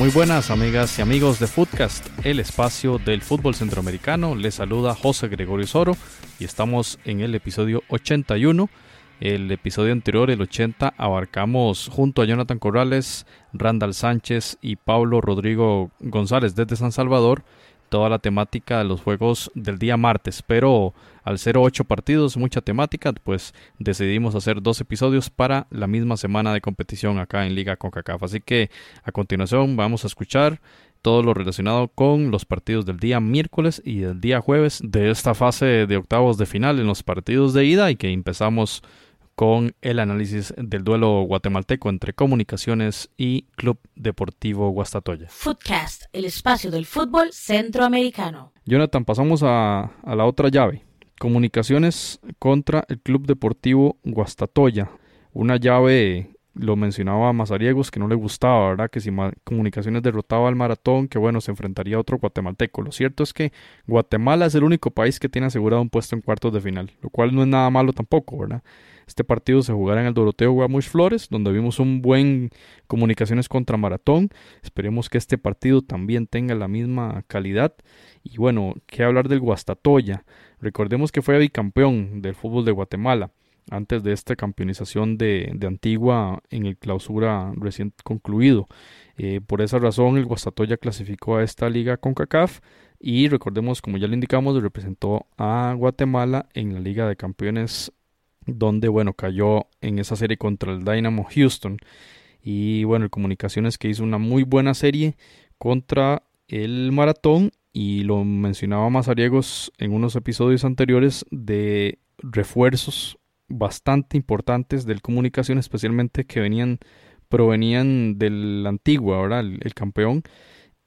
Muy buenas amigas y amigos de Footcast, el espacio del fútbol centroamericano. Les saluda José Gregorio Soro y estamos en el episodio 81. El episodio anterior, el 80, abarcamos junto a Jonathan Corrales, Randall Sánchez y Pablo Rodrigo González desde San Salvador toda la temática de los juegos del día martes, pero al ser ocho partidos, mucha temática, pues decidimos hacer dos episodios para la misma semana de competición acá en Liga CONCACAF. Así que a continuación vamos a escuchar todo lo relacionado con los partidos del día miércoles y del día jueves de esta fase de octavos de final en los partidos de ida y que empezamos con el análisis del duelo guatemalteco entre Comunicaciones y Club Deportivo Guastatoya. Footcast, el espacio del fútbol centroamericano. Jonathan, pasamos a, a la otra llave. Comunicaciones contra el Club Deportivo Guastatoya. Una llave lo mencionaba Mazariegos que no le gustaba, ¿verdad? Que si Comunicaciones derrotaba al maratón, que bueno, se enfrentaría a otro guatemalteco. Lo cierto es que Guatemala es el único país que tiene asegurado un puesto en cuartos de final, lo cual no es nada malo tampoco, ¿verdad? Este partido se jugará en el Doroteo Guamuch Flores, donde vimos un buen Comunicaciones contra Maratón. Esperemos que este partido también tenga la misma calidad. Y bueno, qué hablar del Guastatoya. Recordemos que fue bicampeón del fútbol de Guatemala antes de esta campeonización de, Antigua en el clausura recién concluido. Eh, por esa razón, el Guastatoya clasificó a esta liga con CACAF y recordemos, como ya le indicamos, representó a Guatemala en la Liga de Campeones, donde bueno, cayó en esa serie contra el Dynamo Houston. Y bueno, el Comunicaciones que hizo una muy buena serie contra el Maratón. Y lo mencionaba Mazariegos en unos episodios anteriores de refuerzos bastante importantes del comunicación, especialmente que venían, provenían del antiguo, ahora el, campeón,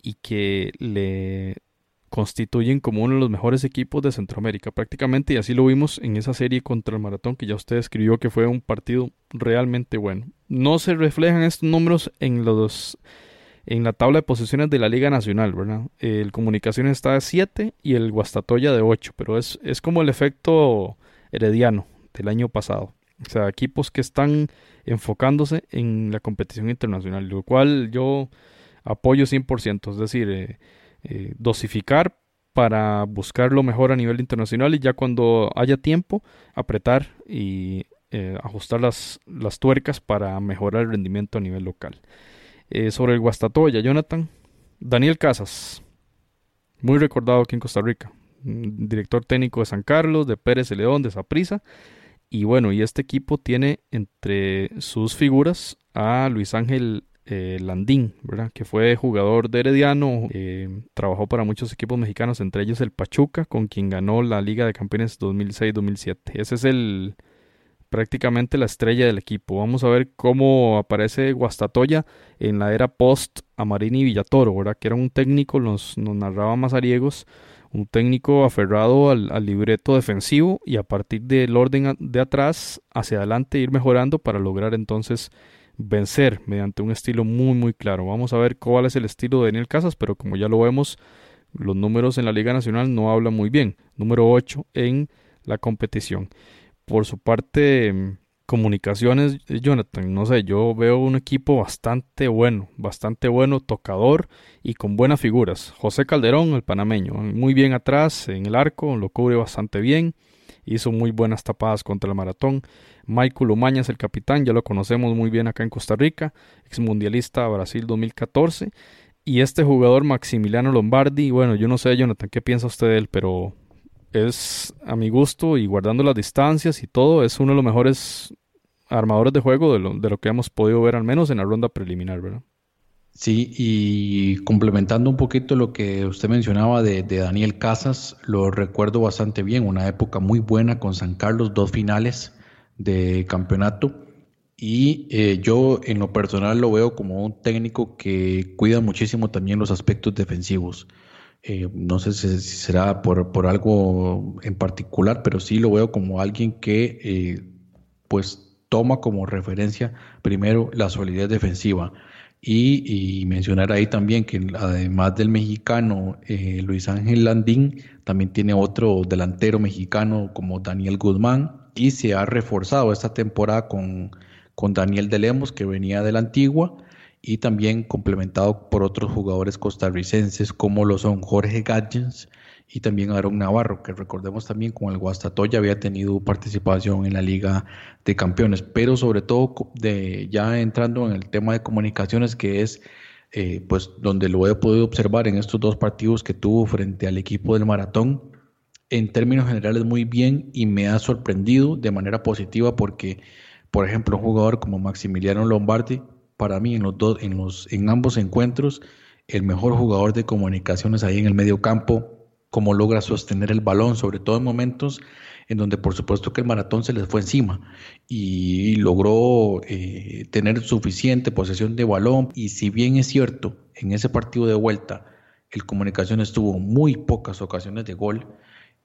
y que le constituyen como uno de los mejores equipos de Centroamérica prácticamente y así lo vimos en esa serie contra el Maratón que ya usted escribió que fue un partido realmente bueno. No se reflejan estos números en los en la tabla de posiciones de la Liga Nacional, ¿verdad? El Comunicaciones está de 7 y el Guastatoya de 8, pero es, es como el efecto herediano del año pasado. O sea, equipos que están enfocándose en la competición internacional, lo cual yo apoyo 100%, es decir, eh, eh, dosificar para buscar lo mejor a nivel internacional y ya cuando haya tiempo apretar y eh, ajustar las, las, tuercas para mejorar el rendimiento a nivel local. sobre el Guastatoya, Jonathan, Daniel Casas, muy recordado aquí en Costa Rica, mm, director técnico de San Carlos, de Pérez León, de Saprissa. Y bueno, y este equipo tiene entre sus figuras a Luis Ángel eh, Landín, ¿verdad? que fue jugador de Herediano, eh, trabajó para muchos equipos mexicanos, entre ellos el Pachuca, con quien ganó la Liga de Campeones 2006-2007. Ese es el prácticamente la estrella del equipo. Vamos a ver cómo aparece Guastatoya en la era post Amarini Villatoro, ¿verdad? que era un técnico, nos, nos narraba Mazariegos, un técnico aferrado al, libreto defensivo y a partir del orden de atrás hacia adelante ir mejorando para lograr entonces vencer mediante un estilo muy muy claro. Vamos a ver cuál es el estilo de Daniel Casas, pero como ya lo vemos, los números en la Liga Nacional no hablan muy bien. Número 8 en la competición. Por su parte, comunicaciones, eh, Jonathan, no sé, yo veo un equipo bastante bueno, bastante bueno, tocador y con buenas figuras. José Calderón, el panameño, muy bien atrás en el arco, lo cubre bastante bien, hizo muy buenas tapadas contra el maratón. Michael Umañas, el capitán, ya lo conocemos muy bien acá en Costa Rica, ex mundialista Brasil 2014. Y este jugador Maximiliano Lombardi, bueno, yo no sé, Jonathan, ¿qué piensa usted de él? Pero es a mi gusto y guardando las distancias y todo, es uno de los mejores armadores de juego de lo, de lo que hemos podido ver al menos en la ronda preliminar, ¿verdad? Sí, y complementando un poquito lo que usted mencionaba de, Daniel Casas, lo recuerdo bastante bien, una época muy buena con San Carlos, dos finales de campeonato. Y eh, yo en lo personal lo veo como un técnico que cuida muchísimo también los aspectos defensivos. Eh, no sé si, será por, por, algo en particular, pero sí lo veo como alguien que eh, pues toma como referencia primero la solidez defensiva. Y, mencionar ahí también que además del mexicano Luis Ángel Landín, también tiene otro delantero mexicano como Daniel Guzmán y se ha reforzado esta temporada con, con Daniel de Lemos que venía de la antigua y también complementado por otros jugadores costarricenses como lo son Jorge Gadgens y también Aaron Navarro, que recordemos también con el Guastatoya había tenido participación en la Liga de Campeones, pero sobre todo de, ya entrando en el tema de comunicaciones, que es eh, pues donde lo he podido observar en estos dos partidos que tuvo frente al equipo del Maratón, en términos generales muy bien y me ha sorprendido de manera positiva porque, por ejemplo, un jugador como Maximiliano Lombardi, para mí en los dos, en los, en ambos encuentros, el mejor jugador de comunicaciones ahí en el medio campo, cómo logra sostener el balón, sobre todo en momentos en donde por supuesto que el maratón se les fue encima y logró eh, tener suficiente posesión de balón. Y si bien es cierto, en ese partido de vuelta el Comunicaciones tuvo muy pocas ocasiones de gol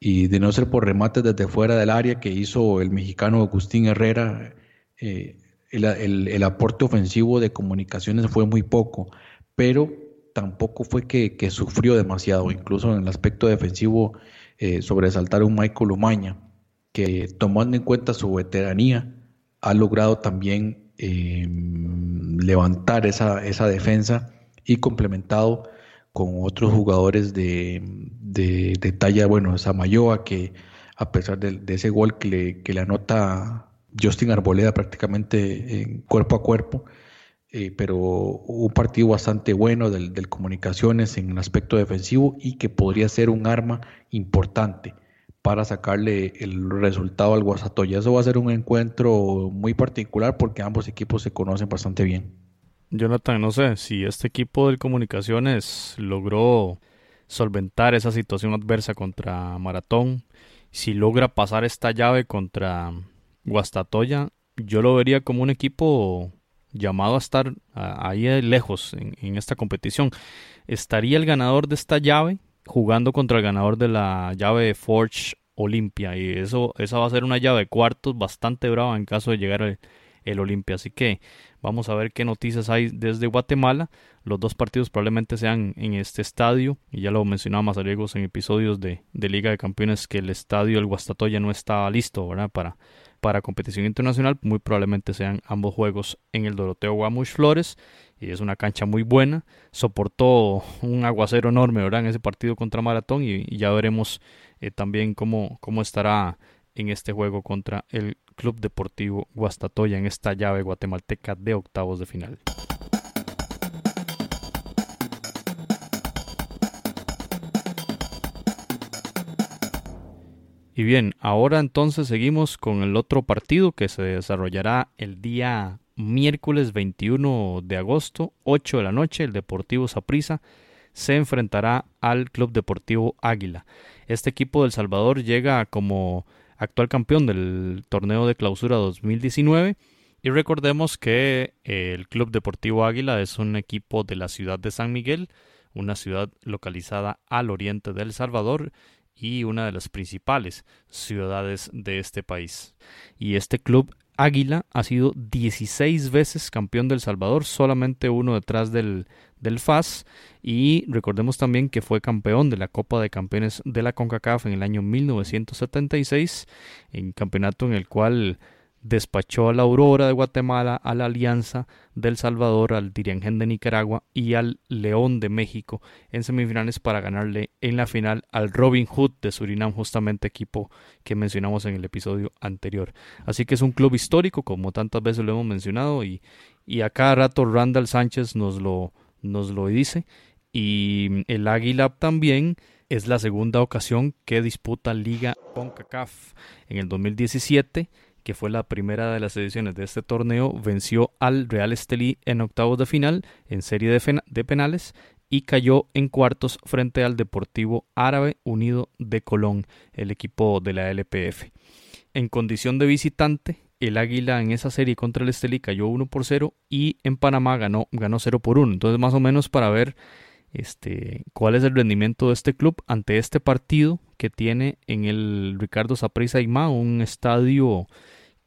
y de no ser por remates desde fuera del área que hizo el mexicano Agustín Herrera, eh, el aporte ofensivo de Comunicaciones fue muy poco, pero tampoco fue que, sufrió demasiado, incluso en el aspecto defensivo eh, sobresaltar un Michael Umaña, que tomando en cuenta su veteranía, ha logrado también em, levantar esa, esa defensa y complementado con otros jugadores de, de, talla, bueno, Samayoa, que a pesar de, ese gol que le, que le anota Justin Arboleda prácticamente en cuerpo a cuerpo, eh, pero un partido bastante bueno del, Comunicaciones en el aspecto defensivo y que podría ser un arma importante para sacarle el resultado al Guasatoya. Eso va a ser un encuentro muy particular porque ambos equipos se conocen bastante bien. Jonathan, no sé si este equipo del Comunicaciones logró solventar esa situación adversa contra Maratón, si logra pasar esta llave contra Guastatoya, yo lo vería como un equipo llamado a estar ahí lejos en, esta competición. Estaría el ganador de esta llave jugando contra el ganador de la llave de Forge Olympia y eso esa va a ser una llave de cuartos bastante brava en caso de llegar el, el Olimpia. Así que vamos a ver qué noticias hay desde Guatemala. Los dos partidos probablemente sean en este estadio y ya lo mencionaba Mazariegos en episodios de, de Liga de Campeones que el estadio el Guastatoya no está listo para para competición internacional, muy probablemente sean ambos juegos en el Doroteo Guamuch Flores. Y es una cancha muy buena. Soportó un aguacero enorme ¿verdad? en ese partido contra Maratón. Y, ya veremos eh, también cómo, cómo estará en este juego contra el Club Deportivo Guastatoya en esta llave guatemalteca de octavos de final. Y bien, ahora entonces seguimos con el otro partido que se desarrollará el día miércoles 21 de agosto, 8 de la noche. El Deportivo Saprissa se enfrentará al Club Deportivo Águila. Este equipo del Salvador llega como actual campeón del torneo de clausura 2019. Y recordemos que el Club Deportivo Águila es un equipo de la ciudad de San Miguel, una ciudad localizada al oriente del Salvador y una de las principales ciudades de este país. Y este club Águila ha sido 16 veces campeón del Salvador, solamente uno detrás del, del FAS. Y recordemos también que fue campeón de la Copa de Campeones de la CONCACAF en el año 1976, en campeonato en el cual despachó a la Aurora de Guatemala, a la Alianza del Salvador, al Diriangén de Nicaragua y al León de México en semifinales para ganarle en la final al Robin Hood de Surinam, justamente equipo que mencionamos en el episodio anterior. Así que es un club histórico, como tantas veces lo hemos mencionado, y, y a cada rato Randall Sánchez nos lo, nos lo dice. Y el Águila también es la segunda ocasión que disputa Liga CONCACAF. En el 2017 que fue la primera de las ediciones de este torneo, venció al Real Estelí en octavos de final en serie de, penales y cayó en cuartos frente al Deportivo Árabe Unido de Colón, el equipo de la LPF. En condición de visitante, el Águila en esa serie contra el Estelí cayó 1 por 0 y en Panamá ganó, ganó 0 por 1. Entonces, más o menos para ver este, cuál es el rendimiento de este club ante este partido que tiene en el Ricardo Saprissa Ima, un estadio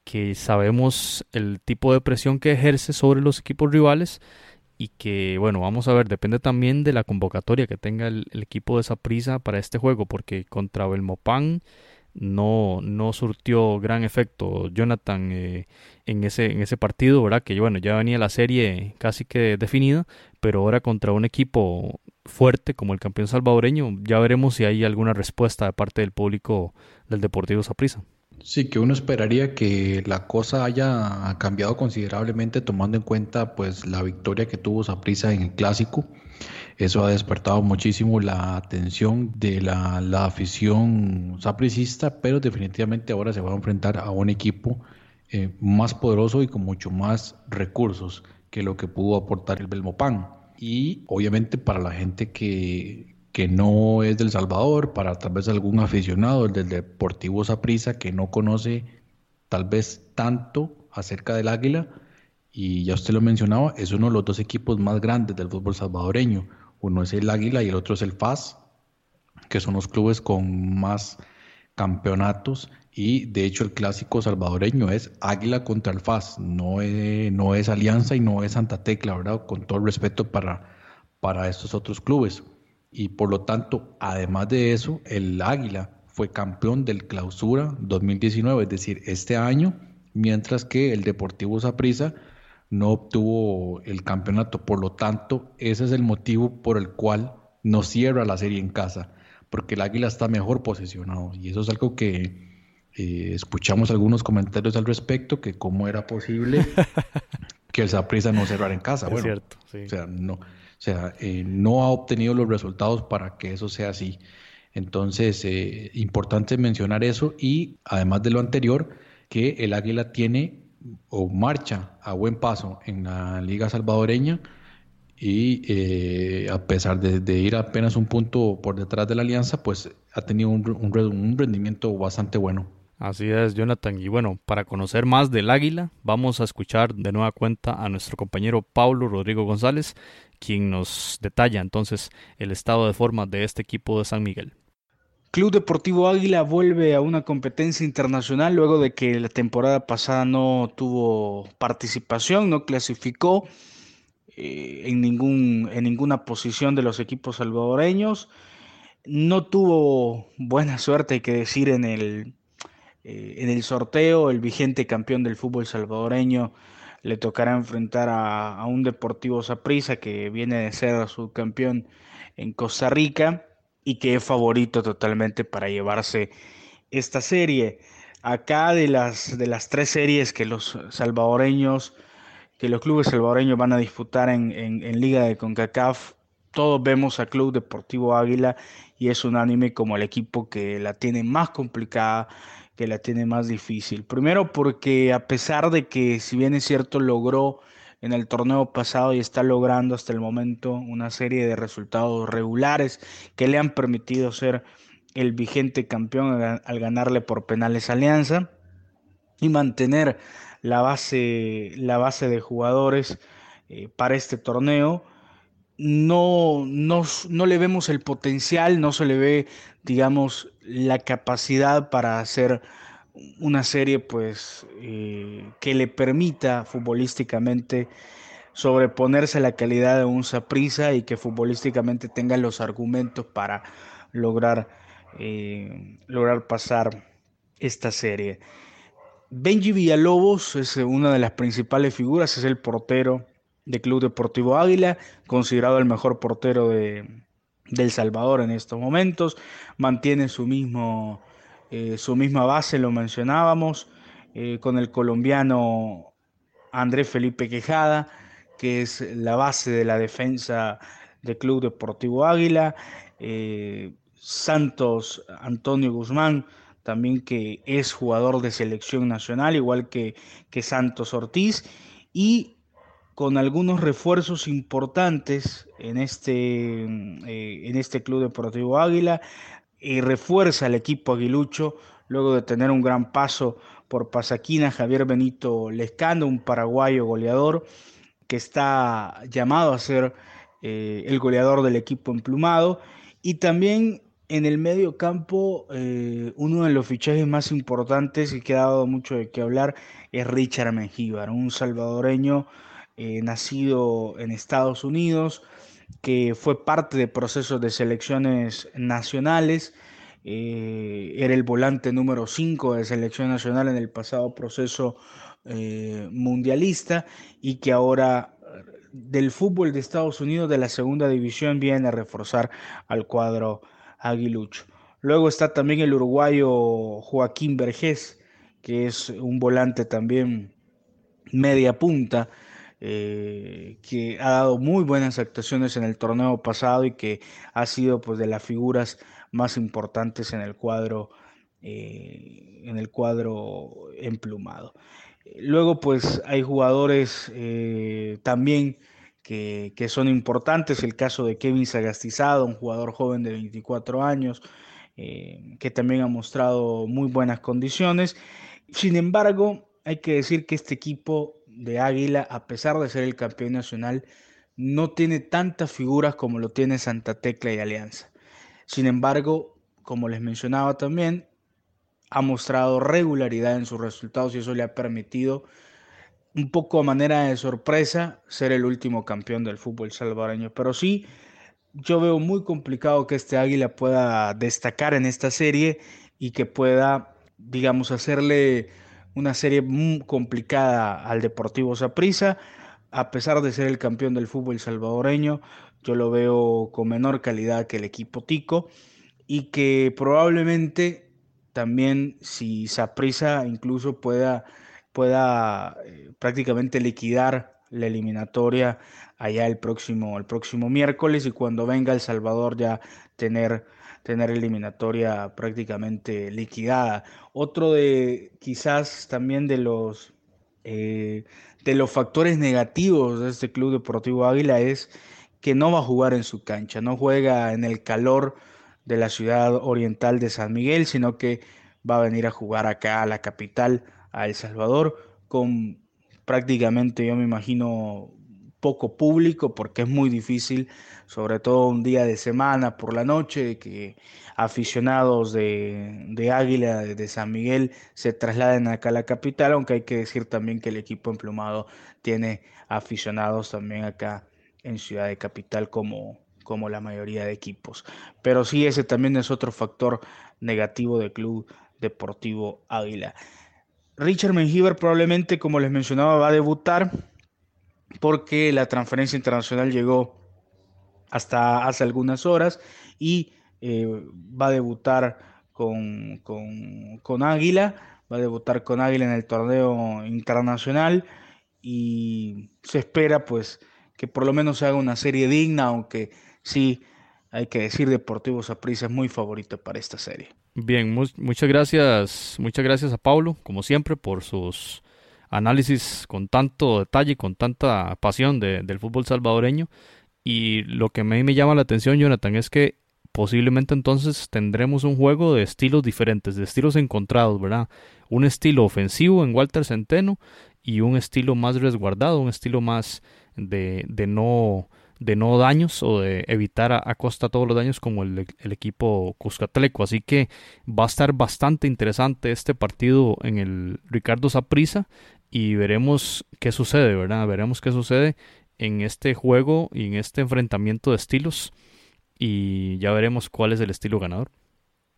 que sabemos el tipo de presión que ejerce sobre los equipos rivales y que, bueno, vamos a ver, depende también de la convocatoria que tenga el, equipo de prisa para este juego, porque contra Belmopan no, no surtió gran efecto Jonathan eh, en, ese, en ese partido, ¿verdad? Que bueno, ya venía la serie casi que definida, pero ahora contra un equipo fuerte como el campeón salvadoreño, ya veremos si hay alguna respuesta de parte del público del Deportivo Saprissa. Sí, que uno esperaría que la cosa haya cambiado considerablemente tomando en cuenta pues la victoria que tuvo Saprissa en el clásico. Eso ha despertado muchísimo la atención de la, la afición sapricista, pero definitivamente ahora se va a enfrentar a un equipo eh, más poderoso y con mucho más recursos que lo que pudo aportar el Belmopan. Y obviamente para la gente que, que no es del Salvador, para tal vez algún aficionado del Deportivo Saprissa que no conoce tal vez tanto acerca del Águila, y ya usted lo mencionaba, es uno de los dos equipos más grandes del fútbol salvadoreño. Uno es el Águila y el otro es el FAS, que son los clubes con más campeonatos y de hecho el clásico salvadoreño es Águila contra el FAS, no es, no es Alianza y no es Santa Tecla, ¿verdad? Con todo el respeto para, para estos otros clubes y por lo tanto, además de eso, el Águila fue campeón del Clausura 2019, es decir, este año, mientras que el Deportivo Saprissa no obtuvo el campeonato. Por lo tanto, ese es el motivo por el cual no cierra la serie en casa, porque el Águila está mejor posicionado y eso es algo que eh, escuchamos algunos comentarios al respecto, que cómo era posible que el Saprissa no cerrara en casa. Es cierto, o sea, no sea, eh, no ha obtenido los resultados para que eso sea así. Entonces, eh, importante mencionar eso y además de lo anterior, que el Águila tiene o marcha a buen paso en la Liga Salvadoreña y eh, a pesar de, ir apenas un punto por detrás de la Alianza, pues ha tenido un rendimiento bastante bueno. Así es, Jonathan. Y bueno, para conocer más del Águila, vamos a escuchar de nueva cuenta a nuestro compañero Pablo Rodrigo González, quien nos detalla entonces el estado de forma de este equipo de San Miguel. Club Deportivo Águila vuelve a una competencia internacional luego de que la temporada pasada no tuvo participación, no clasificó eh, en, ningún, en ninguna posición de los equipos salvadoreños. No tuvo buena suerte, hay que decir, en el, eh, en el sorteo. El vigente campeón del fútbol salvadoreño le tocará enfrentar a, un Deportivo Saprissa que viene de ser subcampeón en Costa Rica y que es favorito totalmente para llevarse esta serie. Acá de las, de las tres series que los salvadoreños, que los clubes salvadoreños van a disputar en, en Liga de CONCACAF, todos vemos a Club Deportivo Águila y es unánime como el equipo que la tiene más complicada que la tiene más difícil. Primero porque a pesar de que si bien es cierto logró en el torneo pasado y está logrando hasta el momento una serie de resultados regulares que le han permitido ser el vigente campeón al ganarle por penales Alianza y mantener la base, la base de jugadores eh, para este torneo. No, no, no le vemos el potencial, no se le ve, digamos, la capacidad para hacer una serie pues eh, que le permita futbolísticamente sobreponerse a la calidad de un Saprisa y que futbolísticamente tenga los argumentos para lograr, eh, lograr pasar esta serie. Benji Villalobos es una de las principales figuras, es el portero del Club Deportivo Águila, considerado el mejor portero de, del Salvador en estos momentos, mantiene su, mismo, eh, su misma base, lo mencionábamos, eh, con el colombiano Andrés Felipe Quejada, que es la base de la defensa del Club Deportivo Águila, eh, Santos Antonio Guzmán, también que es jugador de selección nacional, igual que, que Santos Ortiz, y con algunos refuerzos importantes en este, eh, en este Club Deportivo Águila y refuerza el equipo aguilucho luego de tener un gran paso por Pasaquina, Javier Benito Lescando, un paraguayo goleador que está llamado a ser eh, el goleador del equipo emplumado. Y también en el medio campo, eh, uno de los fichajes más importantes y que ha dado mucho de qué hablar es Richard Mengíbar, un salvadoreño eh, nacido en Estados Unidos, que fue parte de procesos de selecciones nacionales, eh, era el volante número 5 de selección nacional en el pasado proceso eh, mundialista y que ahora del fútbol de Estados Unidos de la segunda división viene a reforzar al cuadro aguilucho. Luego está también el uruguayo Joaquín Vergés, que es un volante también media punta, eh, que ha dado muy buenas actuaciones en el torneo pasado y que ha sido pues de las figuras más importantes en el cuadro eh, en el cuadro emplumado. Luego pues hay jugadores eh, también que, que, son importantes, el caso de Kevin Sagastizado, un jugador joven de 24 años, que también ha mostrado muy buenas condiciones. Sin embargo, hay que decir que este equipo de Águila, a pesar de ser el campeón nacional, no tiene tantas figuras como lo tiene Santa Tecla y Alianza. Sin embargo, como les mencionaba también, ha mostrado regularidad en sus resultados y eso le ha permitido, un poco a manera de sorpresa, ser el último campeón del fútbol salvadoreño. Pero sí, yo veo muy complicado que este Águila pueda destacar en esta serie y que pueda, digamos, hacerle una serie muy complicada al Deportivo Saprissa. A pesar de ser el campeón del fútbol salvadoreño, yo lo veo con menor calidad que el equipo Tico y que probablemente también si Saprissa incluso pueda, pueda eh, prácticamente liquidar la eliminatoria allá el próximo, el próximo miércoles y cuando venga El Salvador ya tener tener eliminatoria prácticamente liquidada. Otro de quizás también de los, eh, de los factores negativos de este Club Deportivo Águila es que no va a jugar en su cancha, no juega en el calor de la ciudad oriental de San Miguel, sino que va a venir a jugar acá a la capital, a El Salvador, con prácticamente, yo me imagino, poco público porque es muy difícil, sobre todo un día de semana por la noche, que aficionados de, Águila, de, San Miguel, se trasladen acá a la capital, aunque hay que decir también que el equipo emplumado tiene aficionados también acá en Ciudad de Capital como, como la mayoría de equipos. Pero sí, ese también es otro factor negativo del Club Deportivo Águila. Richard Mengíbar probablemente, como les mencionaba, va a debutar porque la transferencia internacional llegó hasta hace algunas horas y eh, va a debutar con, con, Águila, va a debutar con Águila en el torneo internacional y se espera pues que por lo menos se haga una serie digna, aunque sí hay que decir Deportivo Saprissa es muy favorito para esta serie. Bien, muchas gracias, muchas gracias a Pablo, como siempre, por sus análisis con tanto detalle, con tanta pasión del fútbol salvadoreño. Y lo que a mí me llama la atención, Jonathan, es que posiblemente entonces tendremos un juego de estilos diferentes, de estilos encontrados, ¿verdad? Un estilo ofensivo en Walter Centeno y un estilo más resguardado, un estilo más de, de no de no daños o de evitar a, costa todos los daños como el, el, equipo Cuscatleco. Así que va a estar bastante interesante este partido en el Ricardo Saprisa y veremos qué sucede, ¿verdad? Veremos qué sucede en este juego y en este enfrentamiento de estilos y ya veremos cuál es el estilo ganador.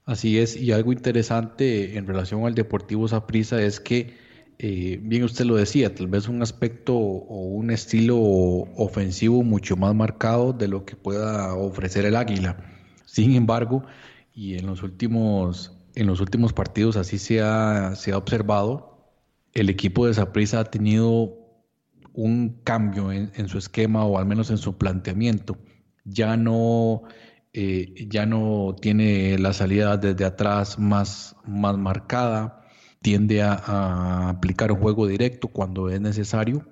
Así es, y algo interesante en relación al Deportivo Saprissa es que, eh, bien usted lo decía, tal vez un aspecto o un estilo ofensivo mucho más marcado de lo que pueda ofrecer el Águila. Sin embargo, y en los últimos, en los últimos partidos así se ha, se ha observado, el equipo de Saprissa ha tenido un cambio en, su esquema o al menos en su planteamiento. Ya no, eh, ya no tiene la salida desde atrás más, más marcada, tiende a, aplicar un juego directo cuando es necesario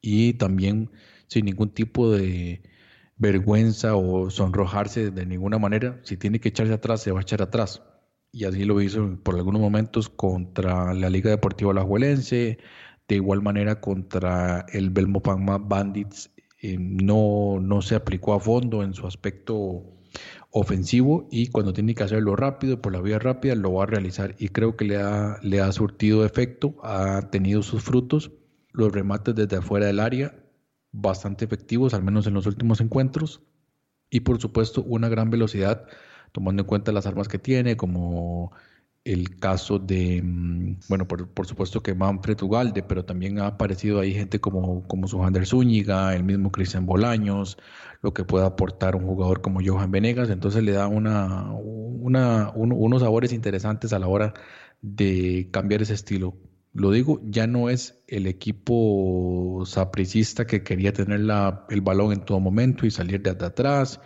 y también sin ningún tipo de vergüenza o sonrojarse de ninguna manera. Si tiene que echarse atrás, se va a echar atrás y así lo hizo por algunos momentos contra la Liga Deportiva Alajuelense, de igual manera contra el Belmopan Bandits eh, no, no se aplicó a fondo en su aspecto ofensivo y cuando tiene que hacerlo rápido, por la vía rápida, lo va a realizar y creo que le ha, le ha surtido efecto, ha tenido sus frutos, los remates desde afuera del área bastante efectivos, al menos en los últimos encuentros. Y por supuesto, una gran velocidad, tomando en cuenta las armas que tiene, como el caso de, mm, bueno, por, supuesto que Manfred Ugalde, pero también ha aparecido ahí gente como, como Sujander Zúñiga, el mismo Cristian Bolaños, lo que puede aportar un jugador como Johan Venegas, entonces le da una, una, unos sabores interesantes a la hora de cambiar ese estilo. Lo digo, ya no es el equipo sapricista que quería tener la, el balón en todo momento y salir de atrás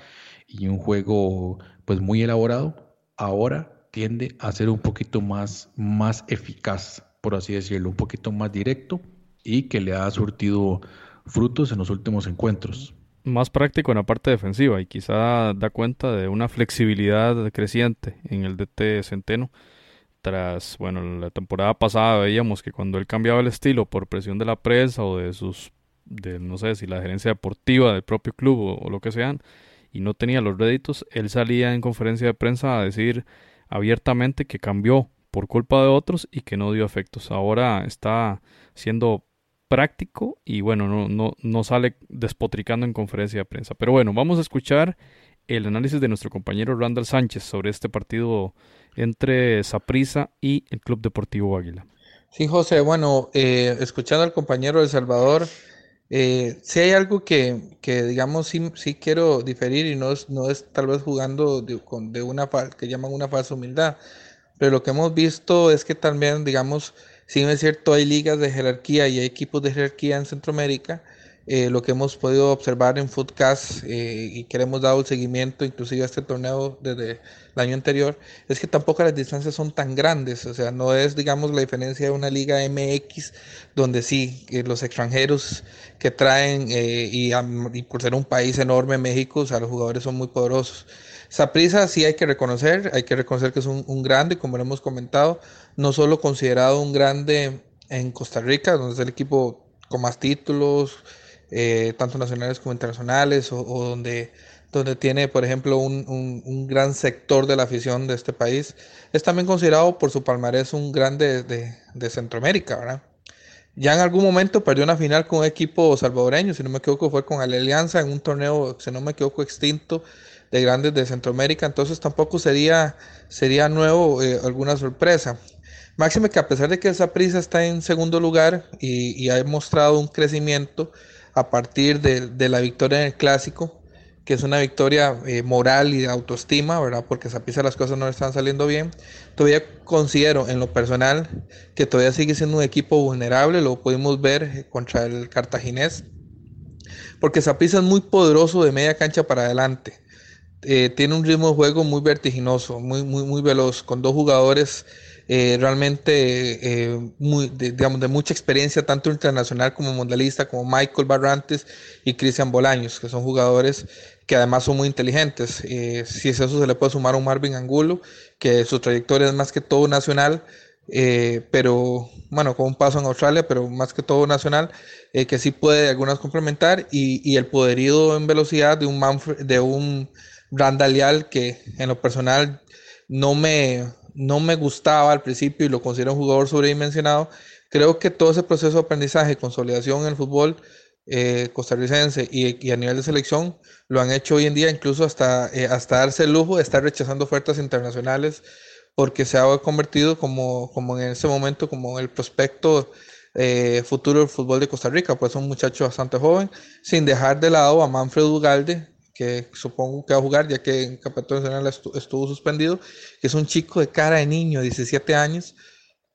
y un juego pues muy elaborado. Ahora tiende a ser un poquito más, más eficaz, por así decirlo, un poquito más directo y que le ha surtido frutos en los últimos encuentros. Más práctico en la parte defensiva y quizá da cuenta de una flexibilidad creciente en el DT Centeno. Tras, bueno, la temporada pasada veíamos que cuando él cambiaba el estilo por presión de la prensa o de sus, de no sé si la gerencia deportiva del propio club o, o lo que sean, y no tenía los réditos, él salía en conferencia de prensa a decir abiertamente que cambió por culpa de otros y que no dio efectos. Ahora está siendo práctico y bueno, no, no, no sale despotricando en conferencia de prensa. Pero bueno, vamos a escuchar el análisis de nuestro compañero Randall Sánchez sobre este partido entre Saprissa y el Club Deportivo Águila. Sí, José, bueno, eh, escuchando al compañero de Salvador, eh, si hay algo que, que digamos, sí, sí, quiero diferir y no es, no es tal vez jugando de, con, de una que llaman una falsa humildad, pero lo que hemos visto es que también, digamos, si es cierto, hay ligas de jerarquía y hay equipos de jerarquía en Centroamérica, eh, lo que hemos podido observar en Footcast eh, y que hemos dado el seguimiento inclusive a este torneo desde el año anterior, es que tampoco las distancias son tan grandes, o sea, no es digamos la diferencia de una liga MX donde sí, los extranjeros que traen eh, y, y, por ser un país enorme México, o sea, los jugadores son muy poderosos. Saprisa sí hay que reconocer, hay que reconocer que es un, un grande, como lo hemos comentado, no solo considerado un grande en Costa Rica, donde es el equipo con más títulos, eh, tanto nacionales como internacionales, o, donde, donde tiene, por ejemplo, un, un, gran sector de la afición de este país, es también considerado por su palmarés un grande de, de, Centroamérica, ¿verdad? Ya en algún momento perdió una final con un equipo salvadoreño, si no me equivoco, fue con Alianza en un torneo, si no me equivoco, extinto de grandes de Centroamérica, entonces tampoco sería, sería nuevo eh, alguna sorpresa. Máxime que a pesar de que esa prisa está en segundo lugar y, y ha mostrado un crecimiento, a partir de, la victoria en el clásico, que es una victoria eh, moral y de autoestima, ¿verdad? Porque Zapisa las cosas no le están saliendo bien. Todavía considero en lo personal que todavía sigue siendo un equipo vulnerable, lo pudimos ver eh, contra el cartaginés, porque Zapisa es muy poderoso de media cancha para adelante. Eh, tiene un ritmo de juego muy vertiginoso, muy, muy, muy veloz, con dos jugadores eh, realmente eh, de, digamos, de mucha experiencia, tanto internacional como mundialista, como Michael Barrantes y Cristian Bolaños, que son jugadores que además son muy inteligentes. Eh, si es eso, se le puede sumar a un Marvin Angulo, que su trayectoria es más que todo nacional, pero bueno, con un paso en Australia, pero más que todo nacional, que sí puede algunas complementar, y, y, el poderío en velocidad de un Manfred, de un Randall que en lo personal no me, no me gustaba al principio y lo considero un jugador sobredimensionado, creo que todo ese proceso de aprendizaje, consolidación en el fútbol eh, costarricense y, a nivel de selección lo han hecho hoy en día incluso hasta, eh, hasta darse el lujo de estar rechazando ofertas internacionales porque se ha convertido como, como en ese momento como el prospecto eh, futuro del fútbol de Costa Rica, pues es un muchacho bastante joven, sin dejar de lado a Manfred Ugalde, que supongo que va a jugar ya que en Campeonato Nacional estuvo suspendido, que es un chico de cara de niño, 17 años,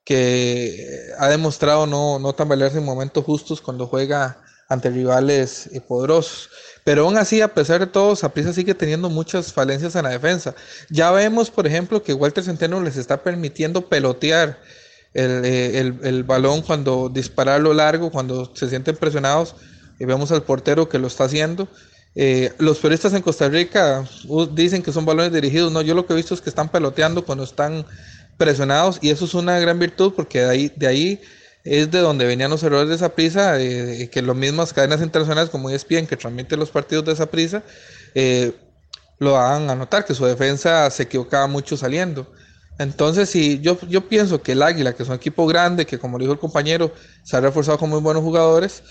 que ha demostrado no, no tambalearse en momentos justos cuando juega ante rivales eh, poderosos. Pero aún así, a pesar de todo, Saprissa sigue teniendo muchas falencias en la defensa. Ya vemos, por ejemplo, que Walter Centeno les está permitiendo pelotear el, eh, el, el balón cuando disparar lo largo, cuando se sienten presionados. Y vemos al portero que lo está haciendo. Eh, los periodistas en Costa Rica dicen que son balones dirigidos. No, yo lo que he visto es que están peloteando cuando están presionados y eso es una gran virtud porque de ahí, de ahí es de donde venían los errores de esa prisa, eh, que las mismas cadenas internacionales como ESPN que transmiten los partidos de esa prisa eh, lo hagan a notar, que su defensa se equivocaba mucho saliendo. Entonces, si yo, yo pienso que el Águila, que es un equipo grande, que como dijo el compañero, se ha reforzado con muy buenos jugadores,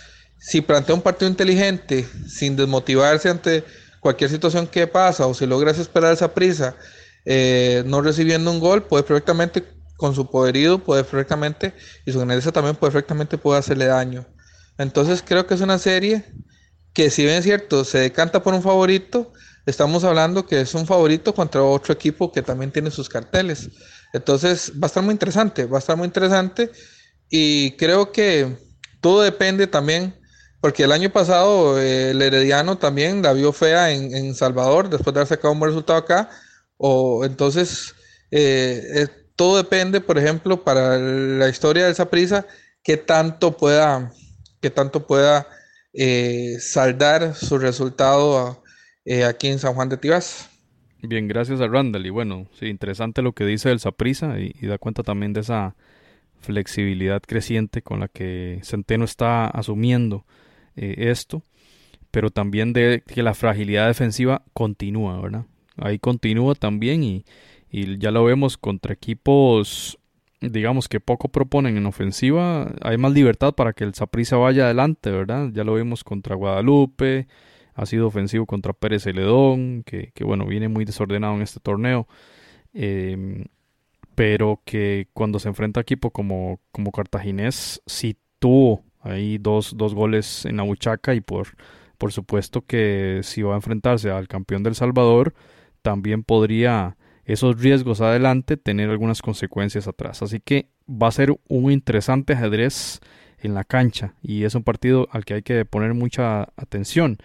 si plantea un partido inteligente, sin desmotivarse ante cualquier situación que pasa, o si logra esperar esa prisa, eh, no recibiendo un gol, puede perfectamente, con su poderío, puede perfectamente, y su grandeza también perfectamente puede hacerle daño. Entonces creo que es una serie que si bien es cierto, se decanta por un favorito, estamos hablando que es un favorito contra otro equipo que también tiene sus carteles. Entonces va a estar muy interesante, va a estar muy interesante y creo que todo depende también, porque el año pasado eh, el Herediano también la vio fea en, Salvador después de haber sacado un buen resultado acá, o entonces eh, todo depende, por ejemplo, para la historia de esa prisa, que tanto pueda que tanto pueda eh, saldar su resultado aquí en San Juan de Tibás. Bien, gracias a Randall. Y bueno, sí, interesante lo que dice el Saprisa y, da cuenta también de esa flexibilidad creciente con la que Centeno está asumiendo eh, esto, pero también de que la fragilidad defensiva continúa, ¿verdad? Ahí continúa también y, y ya lo vemos contra equipos digamos que poco proponen en ofensiva, hay más libertad para que el Saprissa vaya adelante, ¿verdad? Ya lo vimos contra Guadalupe, ha sido ofensivo contra Pérez Celedón, que, que bueno, viene muy desordenado en este torneo, em, pero que cuando se enfrenta a equipo como, como Cartaginés, sí tuvo ahí dos, dos goles en la y por, por supuesto que si va a enfrentarse al campeón del Salvador, también podría esos riesgos adelante tener algunas consecuencias atrás. Así que va a ser un interesante ajedrez en la cancha y es un partido al que hay que poner mucha atención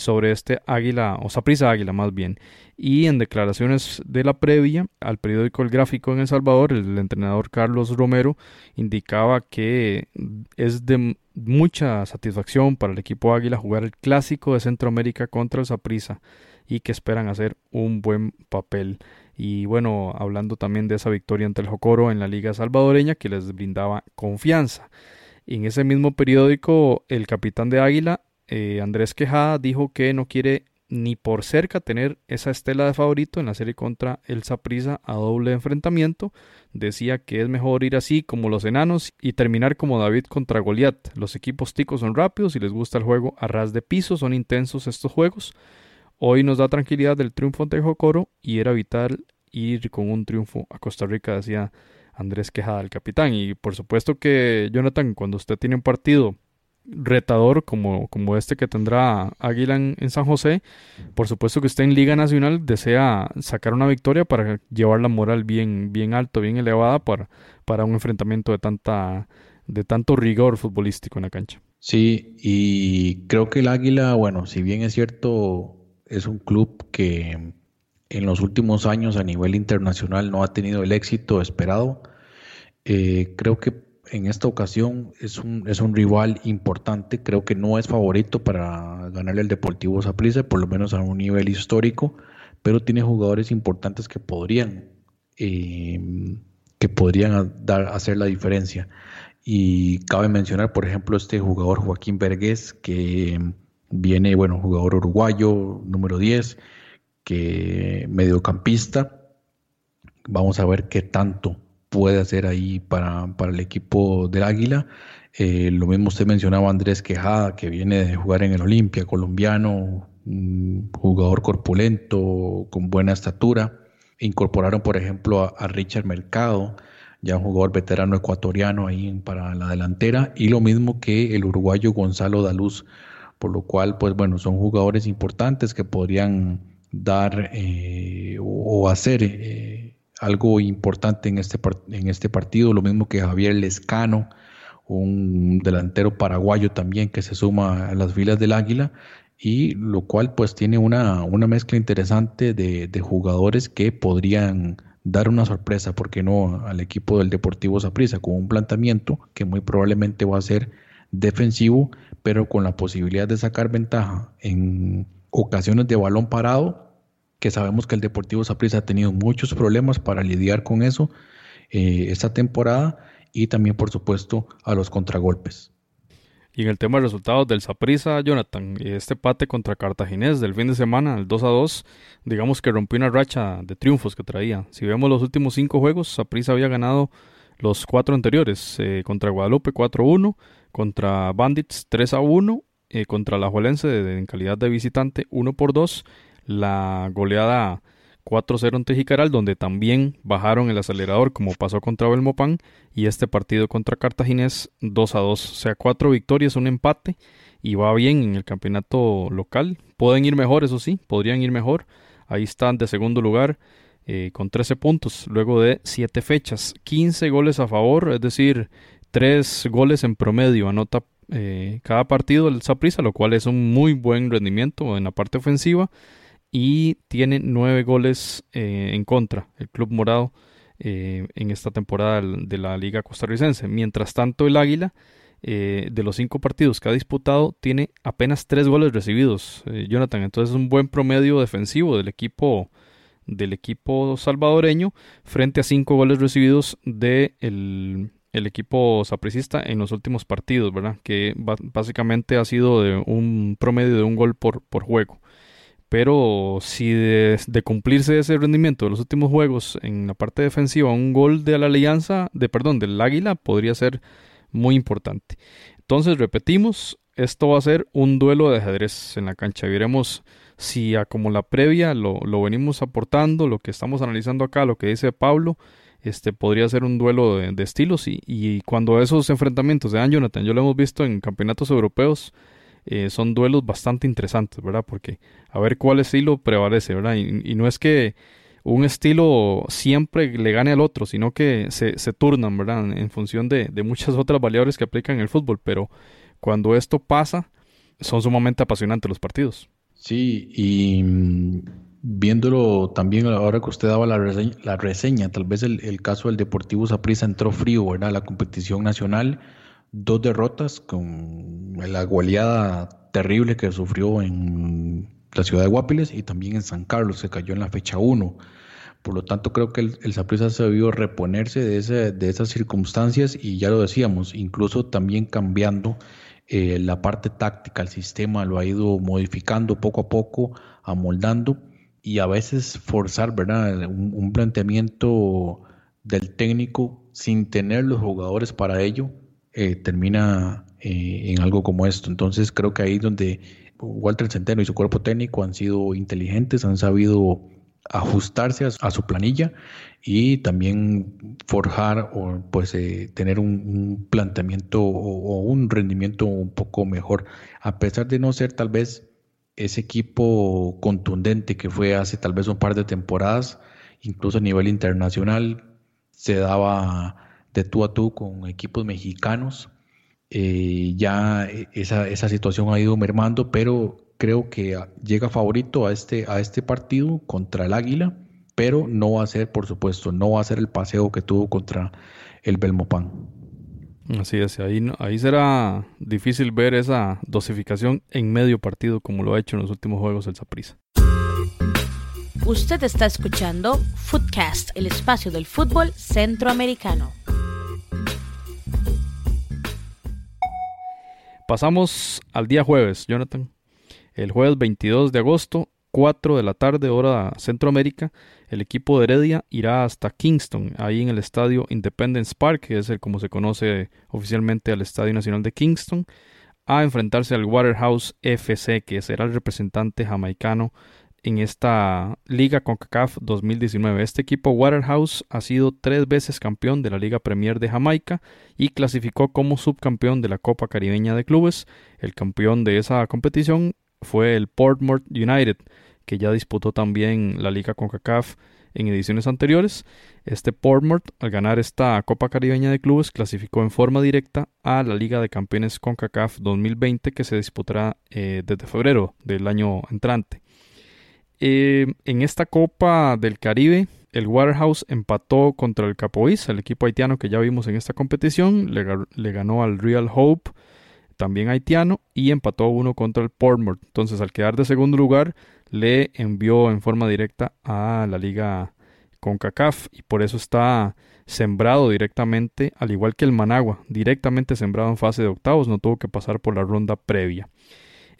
sobre este Águila, o Saprisa Águila más bien. Y en declaraciones de la previa al periódico El Gráfico en El Salvador, el entrenador Carlos Romero indicaba que es de mucha satisfacción para el equipo Águila jugar el clásico de Centroamérica contra el Saprisa y que esperan hacer un buen papel. Y bueno, hablando también de esa victoria ante el Jocoro en la Liga Salvadoreña que les brindaba confianza. En ese mismo periódico, el capitán de Águila, eh, Andrés Quejada, dijo que no quiere ni por cerca tener esa estela de favorito en la serie contra el Saprisa a doble enfrentamiento. Decía que es mejor ir así como los enanos y terminar como David contra Goliat. Los equipos ticos son rápidos y les gusta el juego a ras de piso, son intensos estos juegos. Hoy nos da tranquilidad del triunfo ante Jocoro y era vital ir con un triunfo a Costa Rica, decía Andrés Quejada, el capitán. Y por supuesto que, Jonathan, cuando usted tiene un partido retador como, como este que tendrá Águila en, San José, por supuesto que usted en Liga Nacional desea sacar una victoria para llevar la moral bien, bien alto, bien elevada para, para un enfrentamiento de tanta de tanto rigor futbolístico en la cancha. Sí, y creo que el Águila, bueno, si bien es cierto, es un club que en los últimos años a nivel internacional no ha tenido el éxito esperado. Eh, creo que en esta ocasión es un, es un rival importante. Creo que no es favorito para ganarle al Deportivo Saprissa, por lo menos a un nivel histórico, pero tiene jugadores importantes que podrían, em, que podrían dar, hacer la diferencia. Y cabe mencionar, por ejemplo, este jugador Joaquín Vergés, que Viene, bueno, jugador uruguayo número 10, que mediocampista. Vamos a ver qué tanto puede hacer ahí para, el equipo del Águila. Eh, lo mismo usted mencionaba Andrés Quejada, que viene de jugar en el Olimpia, colombiano, jugador corpulento, con buena estatura. Incorporaron, por ejemplo, a, Richard Mercado, ya un jugador veterano ecuatoriano ahí para la delantera, y lo mismo que el uruguayo Gonzalo Daluz, por lo cual, pues bueno, son jugadores importantes que podrían dar eh, o, hacer eh, algo importante en este, en este partido, lo mismo que Javier Lescano, un delantero paraguayo también que se suma a las filas del Águila, y lo cual pues tiene una, una mezcla interesante de, de jugadores que podrían dar una sorpresa, porque no?, al equipo del Deportivo Saprissa con un planteamiento que muy probablemente va a ser defensivo, pero con la posibilidad de sacar ventaja en ocasiones de balón parado, que sabemos que el Deportivo Saprissa ha tenido muchos problemas para lidiar con eso eh, esta temporada y también, por supuesto, a los contragolpes. Y en el tema de resultados del Saprissa, Jonathan, este pate contra Cartaginés del fin de semana, el 2 a 2, digamos que rompió una racha de triunfos que traía. Si vemos los últimos cinco juegos, Saprissa había ganado los cuatro anteriores, eh, contra Guadalupe 4-1, contra Bandits 3 a 1, eh, contra la Juelense en calidad de visitante 1 por 2, la goleada 4-0 ante Jicaral, donde también bajaron el acelerador como pasó contra Belmopan, y este partido contra Cartaginés 2 a 2, o sea, cuatro victorias, un empate, y va bien en el campeonato local. Pueden ir mejor, eso sí, podrían ir mejor. Ahí están de segundo lugar eh, con 13 puntos, luego de 7 fechas, 15 goles a favor, es decir, 3 goles en promedio anota eh, cada partido el Saprissa, lo cual es un muy buen rendimiento en la parte ofensiva y tiene 9 goles eh, en contra el Club Morado en esta temporada de la Liga Costarricense. Mientras tanto, el Águila de los 5 partidos que ha disputado tiene apenas 3 goles recibidos, Jonathan. Entonces es un buen promedio defensivo del equipo del equipo salvadoreño frente a cinco goles recibidos del de el equipo sapricista en los últimos partidos, ¿verdad? Que básicamente ha sido de un promedio de un gol por, por juego. Pero si de, cumplirse ese rendimiento de los últimos juegos en la parte defensiva, un gol de la alianza, de perdón, del Águila podría ser muy importante. Entonces, repetimos, esto va a ser un duelo de ajedrez en la cancha. Veremos si a como la previa lo, lo, venimos aportando, lo que estamos analizando acá, lo que dice Pablo, este podría ser un duelo de, estilos y, cuando esos enfrentamientos se dan, Jonathan, yo lo hemos visto en campeonatos europeos, eh, son duelos bastante interesantes, ¿verdad? Porque a ver cuál estilo prevalece, ¿verdad? Y, no es que un estilo siempre le gane al otro, sino que se, se turnan, ¿verdad? En función de, muchas otras variables que aplican en el fútbol, pero cuando esto pasa, son sumamente apasionantes los partidos. Sí, y mm, viéndolo también ahora que usted daba la reseña, la reseña tal vez el, caso del Deportivo Saprissa entró frío, ¿verdad? La competición nacional, dos derrotas con la goleada terrible que sufrió en la ciudad de Guapiles y también en San Carlos, que cayó en la fecha 1. Por lo tanto, creo que el, Saprissa se debió reponerse de, ese, de esas circunstancias y ya lo decíamos, incluso también cambiando eh, la parte táctica, el sistema lo ha ido modificando poco a poco, amoldando y a veces forzar, ¿verdad? Un, planteamiento del técnico sin tener los jugadores para ello, eh, termina eh, en algo como esto. Entonces creo que ahí donde Walter Centeno y su cuerpo técnico han sido inteligentes, han sabido ajustarse a, su planilla y también forjar o pues eh, tener un, planteamiento o, un rendimiento un poco mejor a pesar de no ser tal vez ese equipo contundente que fue hace tal vez un par de temporadas incluso a nivel internacional se daba de tú a tú con equipos mexicanos eh, ya esa, esa situación ha ido mermando pero creo que llega favorito a este, a este partido contra el Águila, pero no va a ser, por supuesto, no va a ser el paseo que tuvo contra el Belmopan. Así es, ahí, ahí será difícil ver esa dosificación en medio partido como lo ha hecho en los últimos juegos el Saprissa. Usted está escuchando Footcast, el espacio del fútbol centroamericano. Pasamos al día jueves, Jonathan. El jueves 22 de agosto, 4 de la tarde, hora Centroamérica, el equipo de Heredia irá hasta Kingston, ahí en el estadio Independence Park, que es el como se conoce oficialmente al Estadio Nacional de Kingston, a enfrentarse al Waterhouse FC, que será el representante jamaicano en esta Liga CONCACAF 2019. Este equipo Waterhouse ha sido tres veces campeón de la Liga Premier de Jamaica y clasificó como subcampeón de la Copa Caribeña de Clubes. El campeón de esa competición fue el Portmore United, que ya disputó también la Liga CONCACAF en ediciones anteriores. Este Portmore, al ganar esta Copa Caribeña de Clubes, clasificó en forma directa a la Liga de Campeones CONCACAF 2020 que se disputará eh, desde febrero del año entrante. Eh, en esta Copa del Caribe, el Waterhouse empató contra el Capoís, el equipo haitiano que ya vimos en esta competición, le, le ganó al Real Hope también haitiano, y empató uno contra el Portmore. Entonces, al quedar de segundo lugar, le envió en forma directa a la liga CONCACAF y por eso está sembrado directamente, al igual que el Managua, directamente sembrado en fase de octavos, no tuvo que pasar por la ronda previa.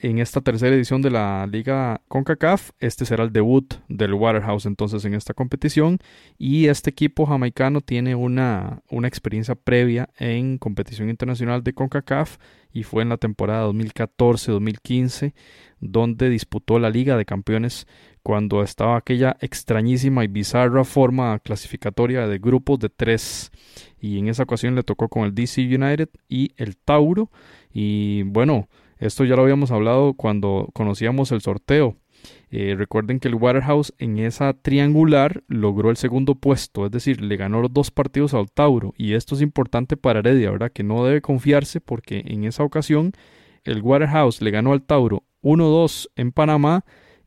En esta tercera edición de la Liga CONCACAF. Este será el debut del Waterhouse entonces en esta competición y este equipo jamaicano tiene una, una experiencia previa en competición internacional de CONCACAF y fue en la temporada 2014-2015 donde disputó la Liga de Campeones cuando estaba aquella extrañísima y bizarra forma clasificatoria de grupos de tres y en esa ocasión le tocó con el DC United y el Tauro y bueno esto ya lo habíamos hablado cuando conocíamos el sorteo. Eh, recuerden que el Waterhouse en esa triangular logró el segundo puesto, es decir, le ganó los dos partidos al Tauro. Y esto es importante para Heredia, ¿verdad? Que no debe confiarse porque en esa ocasión el Waterhouse le ganó al Tauro 1-2 en Panamá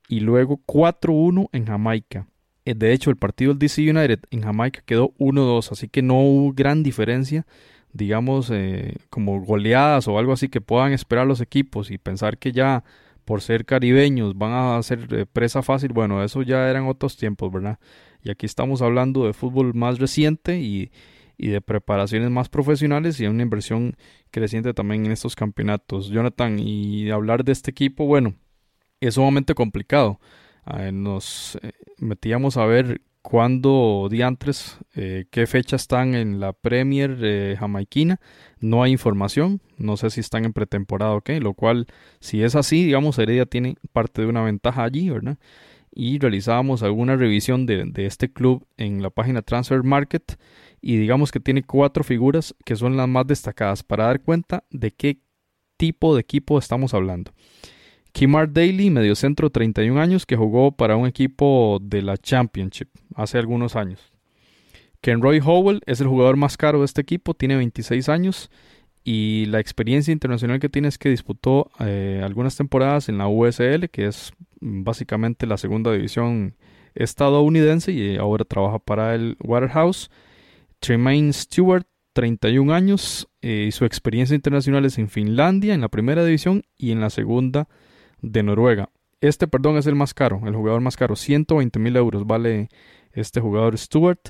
y luego 4-1 en Jamaica. Eh, de hecho, el partido del DC United en Jamaica quedó 1-2, así que no hubo gran diferencia digamos, eh, como goleadas o algo así que puedan esperar los equipos y pensar que ya por ser caribeños van a ser eh, presa fácil, bueno, eso ya eran otros tiempos, ¿verdad? Y aquí estamos hablando de fútbol más reciente y, y de preparaciones más profesionales y una inversión creciente también en estos campeonatos. Jonathan, y hablar de este equipo, bueno, es sumamente complicado. Ah, nos eh, metíamos a ver cuándo diantres, eh, qué fecha están en la Premier eh, jamaiquina. No hay información, no sé si están en pretemporada o qué, lo cual, si es así, digamos, Heredia tiene parte de una ventaja allí, ¿verdad? Y realizábamos alguna revisión de, de este club en la página Transfer Market y digamos que tiene cuatro figuras que son las más destacadas para dar cuenta de qué tipo de equipo estamos hablando. Kimar Daly, mediocentro 31 años, que jugó para un equipo de la Championship hace algunos años. Ken Roy Howell es el jugador más caro de este equipo, tiene 26 años y la experiencia internacional que tiene es que disputó eh, algunas temporadas en la USL, que es básicamente la segunda división estadounidense y ahora trabaja para el Waterhouse. Tremaine Stewart, 31 años, eh, y su experiencia internacional es en Finlandia, en la primera división y en la segunda de Noruega. Este, perdón, es el más caro, el jugador más caro. 120 mil euros vale este jugador Stuart.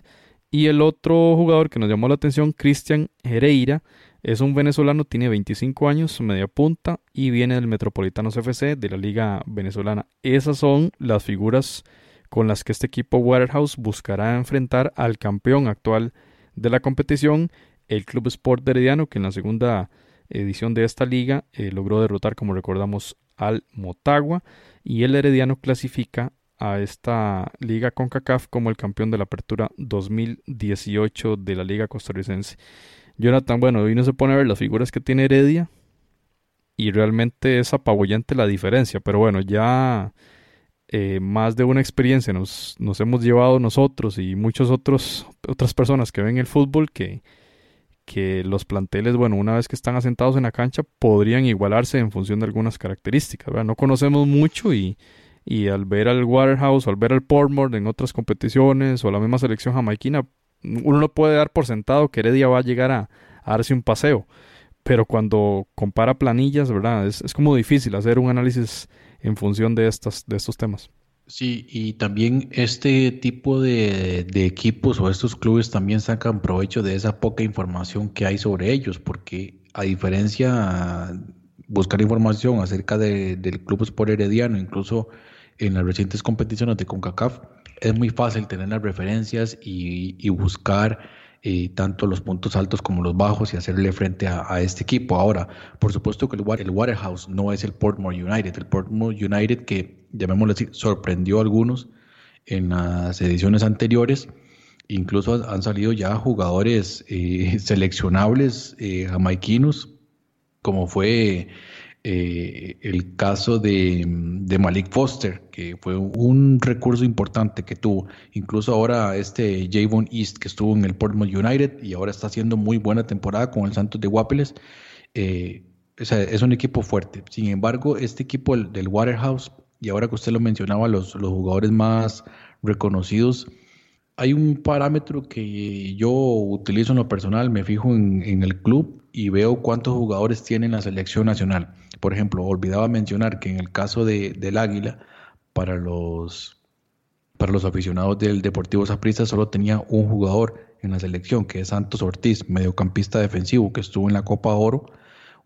Y el otro jugador que nos llamó la atención, Cristian Hereira, es un venezolano, tiene 25 años, media punta y viene del Metropolitanos FC de la Liga Venezolana. Esas son las figuras con las que este equipo Waterhouse buscará enfrentar al campeón actual de la competición, el Club Sport Herediano, que en la segunda edición de esta liga eh, logró derrotar, como recordamos, al Motagua y el Herediano clasifica a esta liga CONCACAF como el campeón de la apertura 2018 de la liga costarricense. Jonathan, bueno, hoy no se pone a ver las figuras que tiene Heredia y realmente es apabullante la diferencia, pero bueno, ya eh, más de una experiencia nos, nos hemos llevado nosotros y muchas otras personas que ven el fútbol que, que los planteles, bueno, una vez que están asentados en la cancha, podrían igualarse en función de algunas características. No conocemos mucho y, y al ver al Waterhouse o al ver al Portmore en otras competiciones o la misma selección jamaiquina, uno no puede dar por sentado que Heredia va a llegar a, darse un paseo. Pero cuando compara planillas, ¿verdad? Es, es como difícil hacer un análisis en función de, estas, de estos temas. Sí, y también este tipo de, equipos o estos clubes también sacan provecho de esa poca información que hay sobre ellos, porque a diferencia buscar información acerca del Club Sport Herediano, incluso en las recientes competiciones de CONCACAF, es muy fácil tener las referencias y, buscar eh, tanto los puntos altos como los bajos y hacerle frente a, este equipo. Ahora, por supuesto que el, el Waterhouse no es el Portmore United, el Portmore United que llamémoslo así, sorprendió a algunos en las ediciones anteriores. Incluso han salido ya jugadores eh, seleccionables eh, jamaiquinos, como fue eh, el caso de, Malik Foster, que fue un recurso importante que tuvo. Incluso ahora este Javon East, que estuvo en el Portmore United y ahora está haciendo muy buena temporada con el Santos de Guapeles. es un equipo fuerte. Sin embargo, este equipo del Waterhouse y ahora que usted lo mencionaba, los, los jugadores más reconocidos, hay un parámetro que yo utilizo en lo personal, me fijo en, el club y veo cuántos jugadores tiene la selección nacional. Por ejemplo, olvidaba mencionar que en el caso de, del Águila, para los, para los aficionados del Deportivo Saprissa solo tenía un jugador en la selección, que es Santos Ortiz, mediocampista defensivo, que estuvo en la Copa Oro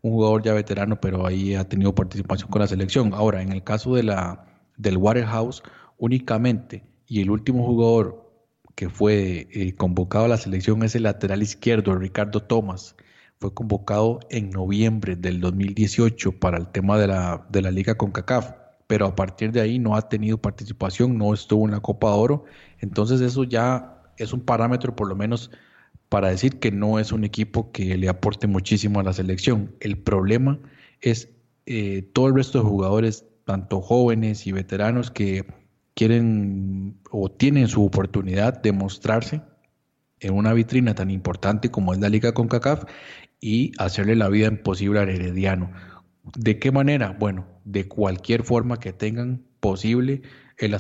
un jugador ya veterano, pero ahí ha tenido participación con la selección. Ahora, en el caso de la, del Waterhouse, únicamente, y el último jugador que fue eh, convocado a la selección es el lateral izquierdo, Ricardo Thomas. Fue convocado en noviembre del 2018 para el tema de la, de la Liga CONCACAF, pero a partir de ahí no ha tenido participación, no estuvo en la Copa de Oro. Entonces eso ya es un parámetro por lo menos para decir que no es un equipo que le aporte muchísimo a la selección. El problema es eh, todo el resto de jugadores, tanto jóvenes y veteranos, que quieren o tienen su oportunidad de mostrarse en una vitrina tan importante como es la Liga CONCACAF y hacerle la vida imposible al Herediano. ¿De qué manera? Bueno, de cualquier forma que tengan posible. El,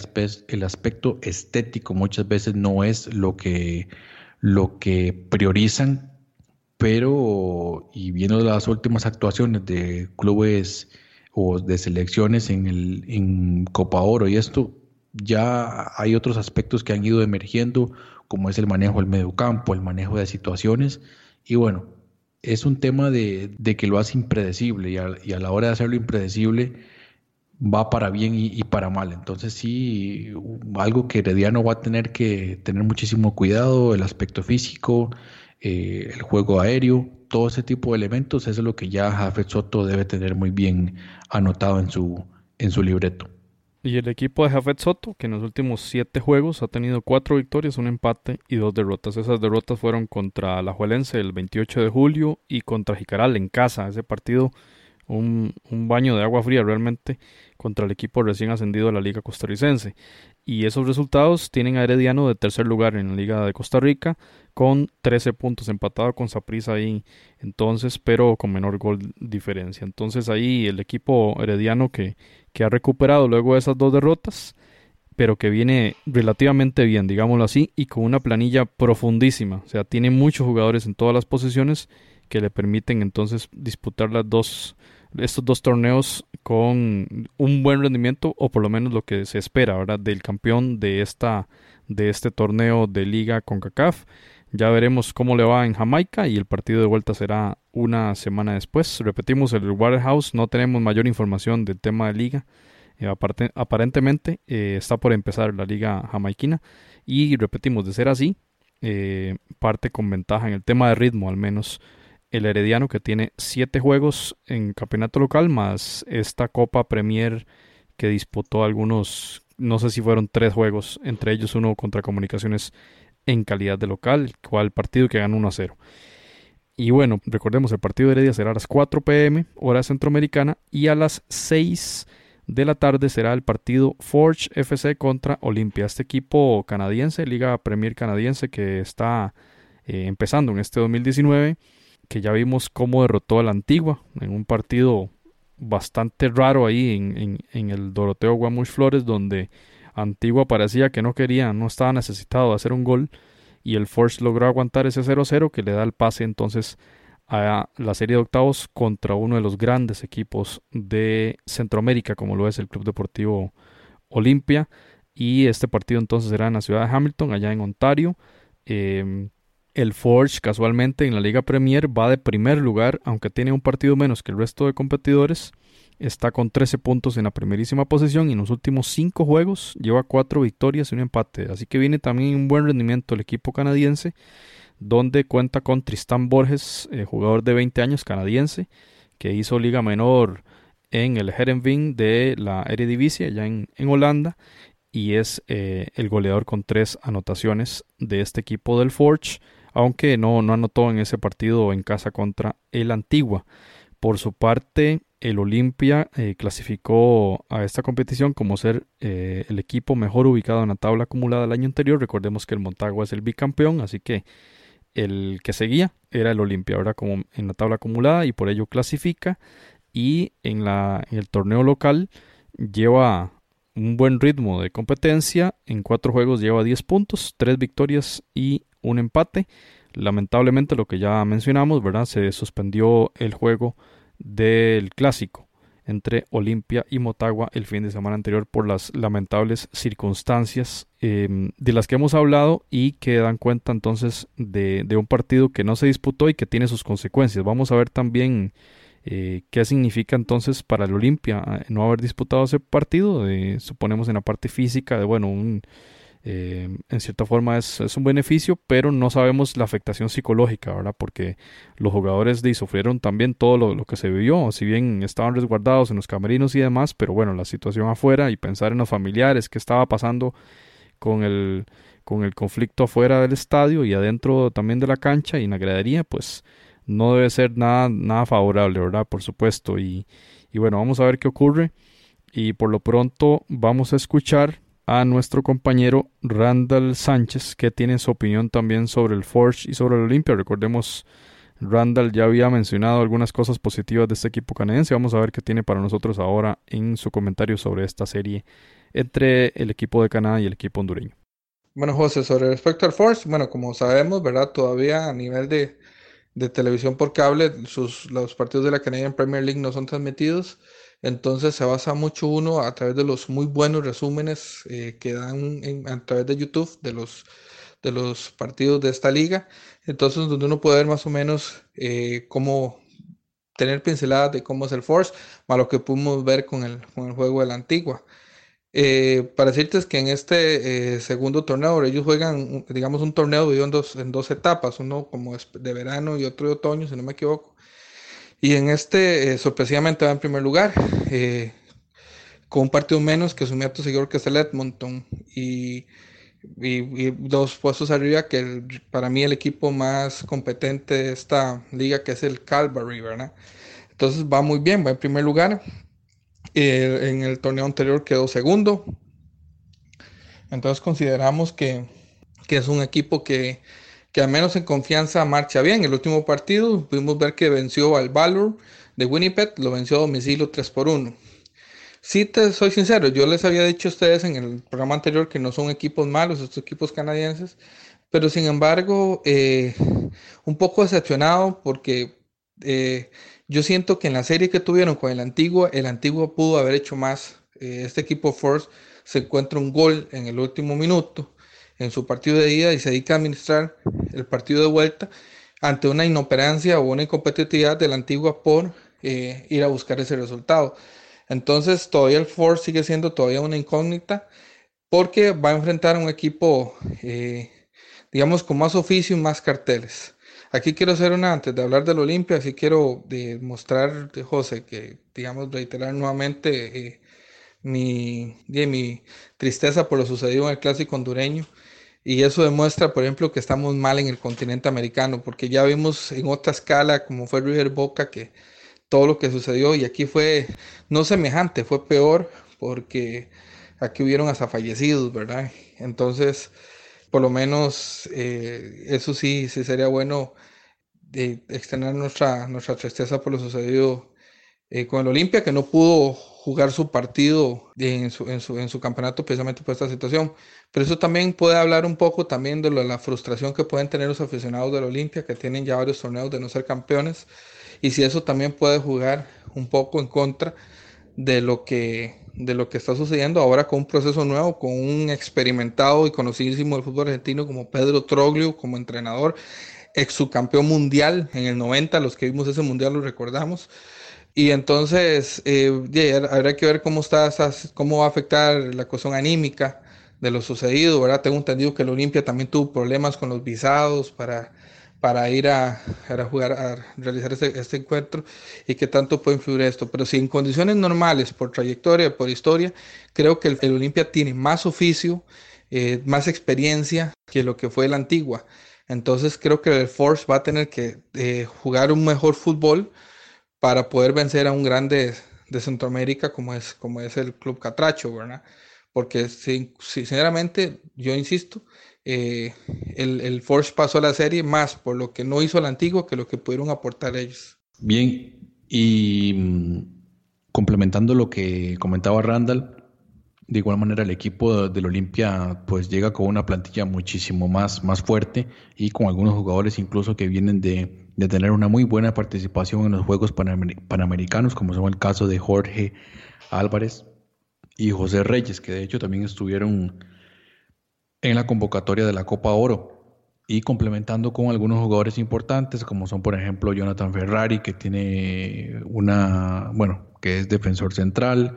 el aspecto estético muchas veces no es lo que lo que priorizan, pero y viendo las últimas actuaciones de clubes o de selecciones en, el, en Copa Oro y esto, ya hay otros aspectos que han ido emergiendo, como es el manejo del mediocampo, el manejo de situaciones, y bueno, es un tema de, que lo hace impredecible y a, la hora de hacerlo impredecible va para bien y, y, para mal. Entonces sí, algo que Herediano va a tener que tener muchísimo cuidado, el aspecto físico, eh, el juego aéreo, todo ese tipo de elementos, eso es lo que ya Jafet Soto debe tener muy bien anotado en su, en su libreto. Y el equipo de Jafet Soto, que en los últimos siete juegos ha tenido cuatro victorias, un empate y dos derrotas. Esas derrotas fueron contra la Juelense el 28 de julio y contra Jicaral en casa. Ese partido, un, un baño de agua fría realmente contra el equipo recién ascendido a la Liga Costarricense. Y esos resultados tienen a Herediano de tercer lugar en la Liga de Costa Rica con 13 puntos empatado con Saprissa ahí entonces, pero con menor gol diferencia. Entonces ahí el equipo Herediano que, que ha recuperado luego de esas dos derrotas, pero que viene relativamente bien, digámoslo así, y con una planilla profundísima. O sea, tiene muchos jugadores en todas las posiciones que le permiten entonces disputar las dos estos dos torneos con un buen rendimiento o por lo menos lo que se espera ¿verdad? del campeón de esta de este torneo de liga con CACAF ya veremos cómo le va en Jamaica y el partido de vuelta será una semana después. Repetimos el Waterhouse no tenemos mayor información del tema de liga. Eh, aparentemente eh, está por empezar la liga jamaiquina. Y repetimos de ser así eh, parte con ventaja en el tema de ritmo al menos el Herediano que tiene siete juegos en campeonato local más esta Copa Premier que disputó algunos, no sé si fueron tres juegos, entre ellos uno contra Comunicaciones en calidad de local, cual partido que ganó 1 a 0. Y bueno, recordemos, el partido de Heredia será a las 4 pm, hora centroamericana, y a las 6 de la tarde será el partido Forge FC contra Olimpia, este equipo canadiense, Liga Premier canadiense que está eh, empezando en este 2019 que ya vimos cómo derrotó a la Antigua en un partido bastante raro ahí en, en, el Doroteo Guamuch Flores, donde Antigua parecía que no quería, no estaba necesitado de hacer un gol, y el Force logró aguantar ese 0-0 que le da el pase entonces a la serie de octavos contra uno de los grandes equipos de Centroamérica, como lo es el Club Deportivo Olimpia. Y este partido entonces será en la ciudad de Hamilton, allá en Ontario. Eh, el Forge casualmente en la Liga Premier va de primer lugar, aunque tiene un partido menos que el resto de competidores. Está con 13 puntos en la primerísima posición y en los últimos 5 juegos lleva 4 victorias y un empate. Así que viene también un buen rendimiento el equipo canadiense, donde cuenta con Tristan Borges, eh, jugador de 20 años canadiense, que hizo liga menor en el Herenveen de la Eredivisie, allá en, en Holanda, y es eh, el goleador con 3 anotaciones de este equipo del Forge aunque no, no anotó en ese partido en casa contra el Antigua. Por su parte, el Olimpia eh, clasificó a esta competición como ser eh, el equipo mejor ubicado en la tabla acumulada del año anterior. Recordemos que el Montagua es el bicampeón, así que el que seguía era el Olimpia, ahora como en la tabla acumulada y por ello clasifica. Y en, la, en el torneo local lleva un buen ritmo de competencia. En cuatro juegos lleva 10 puntos, 3 victorias y un empate. Lamentablemente lo que ya mencionamos, ¿verdad? Se suspendió el juego del clásico entre Olimpia y Motagua el fin de semana anterior por las lamentables circunstancias em, de las que hemos hablado y que dan cuenta entonces de, un partido que no se disputó y que tiene sus consecuencias. Vamos a ver también Eh, ¿Qué significa entonces para el Olimpia eh, no haber disputado ese partido? suponemos en la parte física de, bueno, un, en cierta forma es, es, un beneficio, pero no sabemos la afectación psicológica, ¿verdad? Porque los jugadores de, sufrieron también todo lo, lo, que se vivió, si bien estaban resguardados en los camerinos y demás, pero bueno, la situación afuera y pensar en los familiares, qué estaba pasando con el, con el conflicto afuera del estadio y adentro también de la cancha y en la gradería, pues no debe ser nada, nada favorable, ¿verdad? Por supuesto. Y, y bueno, vamos a ver qué ocurre. Y por lo pronto vamos a escuchar a nuestro compañero Randall Sánchez, que tiene su opinión también sobre el Forge y sobre el Olimpia. Recordemos, Randall ya había mencionado algunas cosas positivas de este equipo canadiense. Vamos a ver qué tiene para nosotros ahora en su comentario sobre esta serie entre el equipo de Canadá y el equipo hondureño. Bueno, José, sobre respecto al Force, bueno, como sabemos, ¿verdad? Todavía a nivel de, de televisión por cable, sus, los partidos de la Canadian Premier League no son transmitidos. Entonces se basa mucho uno a través de los muy buenos resúmenes eh, que dan a través de YouTube de los, de los partidos de esta liga. Entonces donde uno puede ver más o menos eh, cómo tener pinceladas de cómo es el Force, más lo que pudimos ver con el, con el juego de la antigua. Eh, para decirte es que en este segundo torneo, ellos juegan, digamos, un torneo dividido en dos, en dos etapas, uno como de verano y otro de otoño, si no me equivoco. Y en este, eh, sorpresivamente, va en primer lugar, con un partido menos que su meto seguidor que es el Edmonton. Y, y, dos puestos arriba que para mí el equipo más competente de esta liga, que es el Calvary, ¿verdad? Entonces va muy bien, va en primer lugar. Eh, en el torneo anterior quedó segundo. Entonces consideramos que, que es un equipo que, que, al menos en confianza marcha bien. El último partido pudimos ver que venció al Valor de Winnipeg, lo venció a domicilio 3 por 1. Si te soy sincero, yo les había dicho a ustedes en el programa anterior que no son equipos malos, estos equipos canadienses, pero sin embargo, eh, un poco decepcionado porque eh, yo siento que en la serie que tuvieron con el antiguo, el antiguo pudo haber hecho más. Eh, este equipo Force se encuentra un gol en el último minuto en su partido de ida y se dedica a administrar el partido de vuelta ante una inoperancia o una incompetitividad de la antigua por eh, ir a buscar ese resultado. Entonces todavía el Force sigue siendo todavía una incógnita porque va a enfrentar a un equipo, eh, digamos, con más oficio y más carteles. Aquí quiero hacer una, antes de hablar del Olimpia, sí quiero demostrar, de José, que, digamos, reiterar nuevamente eh, mi, mi tristeza por lo sucedido en el clásico hondureño. Y eso demuestra, por ejemplo, que estamos mal en el continente americano, porque ya vimos en otra escala, como fue River Boca, que todo lo que sucedió, y aquí fue no semejante, fue peor, porque aquí hubieron hasta fallecidos, ¿verdad? Entonces, por lo menos eh, eso sí, sí sería bueno de extender nuestra, nuestra tristeza por lo sucedido eh, con el Olimpia, que no pudo jugar su partido en su, en, su, en su campeonato precisamente por esta situación. Pero eso también puede hablar un poco también de la frustración que pueden tener los aficionados del Olimpia, que tienen ya varios torneos de no ser campeones, y si eso también puede jugar un poco en contra de lo que de lo que está sucediendo ahora con un proceso nuevo, con un experimentado y conocidísimo del fútbol argentino como Pedro Troglio como entrenador, ex subcampeón mundial en el 90, los que vimos ese mundial lo recordamos. Y entonces eh, habrá que ver cómo, está, cómo va a afectar la cuestión anímica de lo sucedido, ¿verdad? Tengo entendido que el Olimpia también tuvo problemas con los visados para para ir a, jugar, a realizar este, este, encuentro y qué tanto puede influir esto. Pero si en condiciones normales, por trayectoria, por historia, creo que el, Olimpia tiene más oficio, eh, más experiencia que lo que fue la antigua. Entonces creo que el Force va a tener que eh, jugar un mejor fútbol para poder vencer a un grande de Centroamérica como es, como es el Club Catracho, ¿verdad? Porque sinceramente, yo insisto, eh, el, el, Force pasó a la serie más por lo que no hizo el antiguo que lo que pudieron aportar ellos. Bien, y mm, complementando lo que comentaba Randall, de igual manera el equipo del Olimpia pues llega con una plantilla muchísimo más, más fuerte y con algunos jugadores incluso que vienen de, de tener una muy buena participación en los Juegos Panamericanos, como son el caso de Jorge Álvarez y José Reyes, que de hecho también estuvieron en la convocatoria de la Copa Oro. y complementando con algunos jugadores importantes, como son por ejemplo Jonathan Ferrari, que tiene una, bueno, que es defensor central,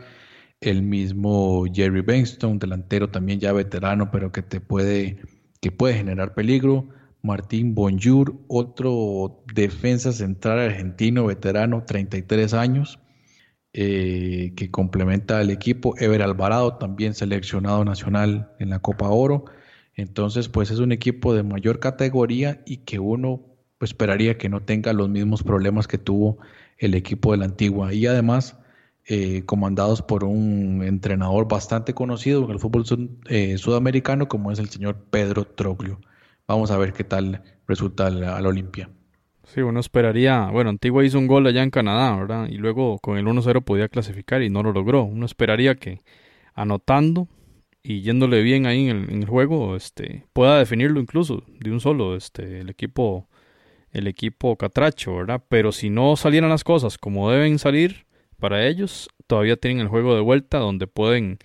el mismo Jerry Benston, delantero también ya veterano, pero que te puede, que puede generar peligro. Martín Bonjour, otro defensa central argentino, veterano, 33 años, eh, que complementa al equipo. Ever Alvarado, también seleccionado nacional en la Copa Oro. Entonces, pues es un equipo de mayor categoría y que uno pues, esperaría que no tenga los mismos problemas que tuvo el equipo de la antigua. Y además, eh, comandados por un entrenador bastante conocido en el fútbol eh, sudamericano, como es el señor Pedro Troglio. Vamos a ver qué tal resulta a la, Olimpia. Sí, uno esperaría, bueno, Antigua hizo un gol allá en Canadá, ¿verdad? Y luego con el 1-0 podía clasificar y no lo logró. Uno esperaría que anotando y yéndole bien ahí en el, juego, este, pueda definirlo incluso de un solo, este, el equipo, el equipo catracho, ¿verdad? Pero si no salieran las cosas como deben salir para ellos, todavía tienen el juego de vuelta donde pueden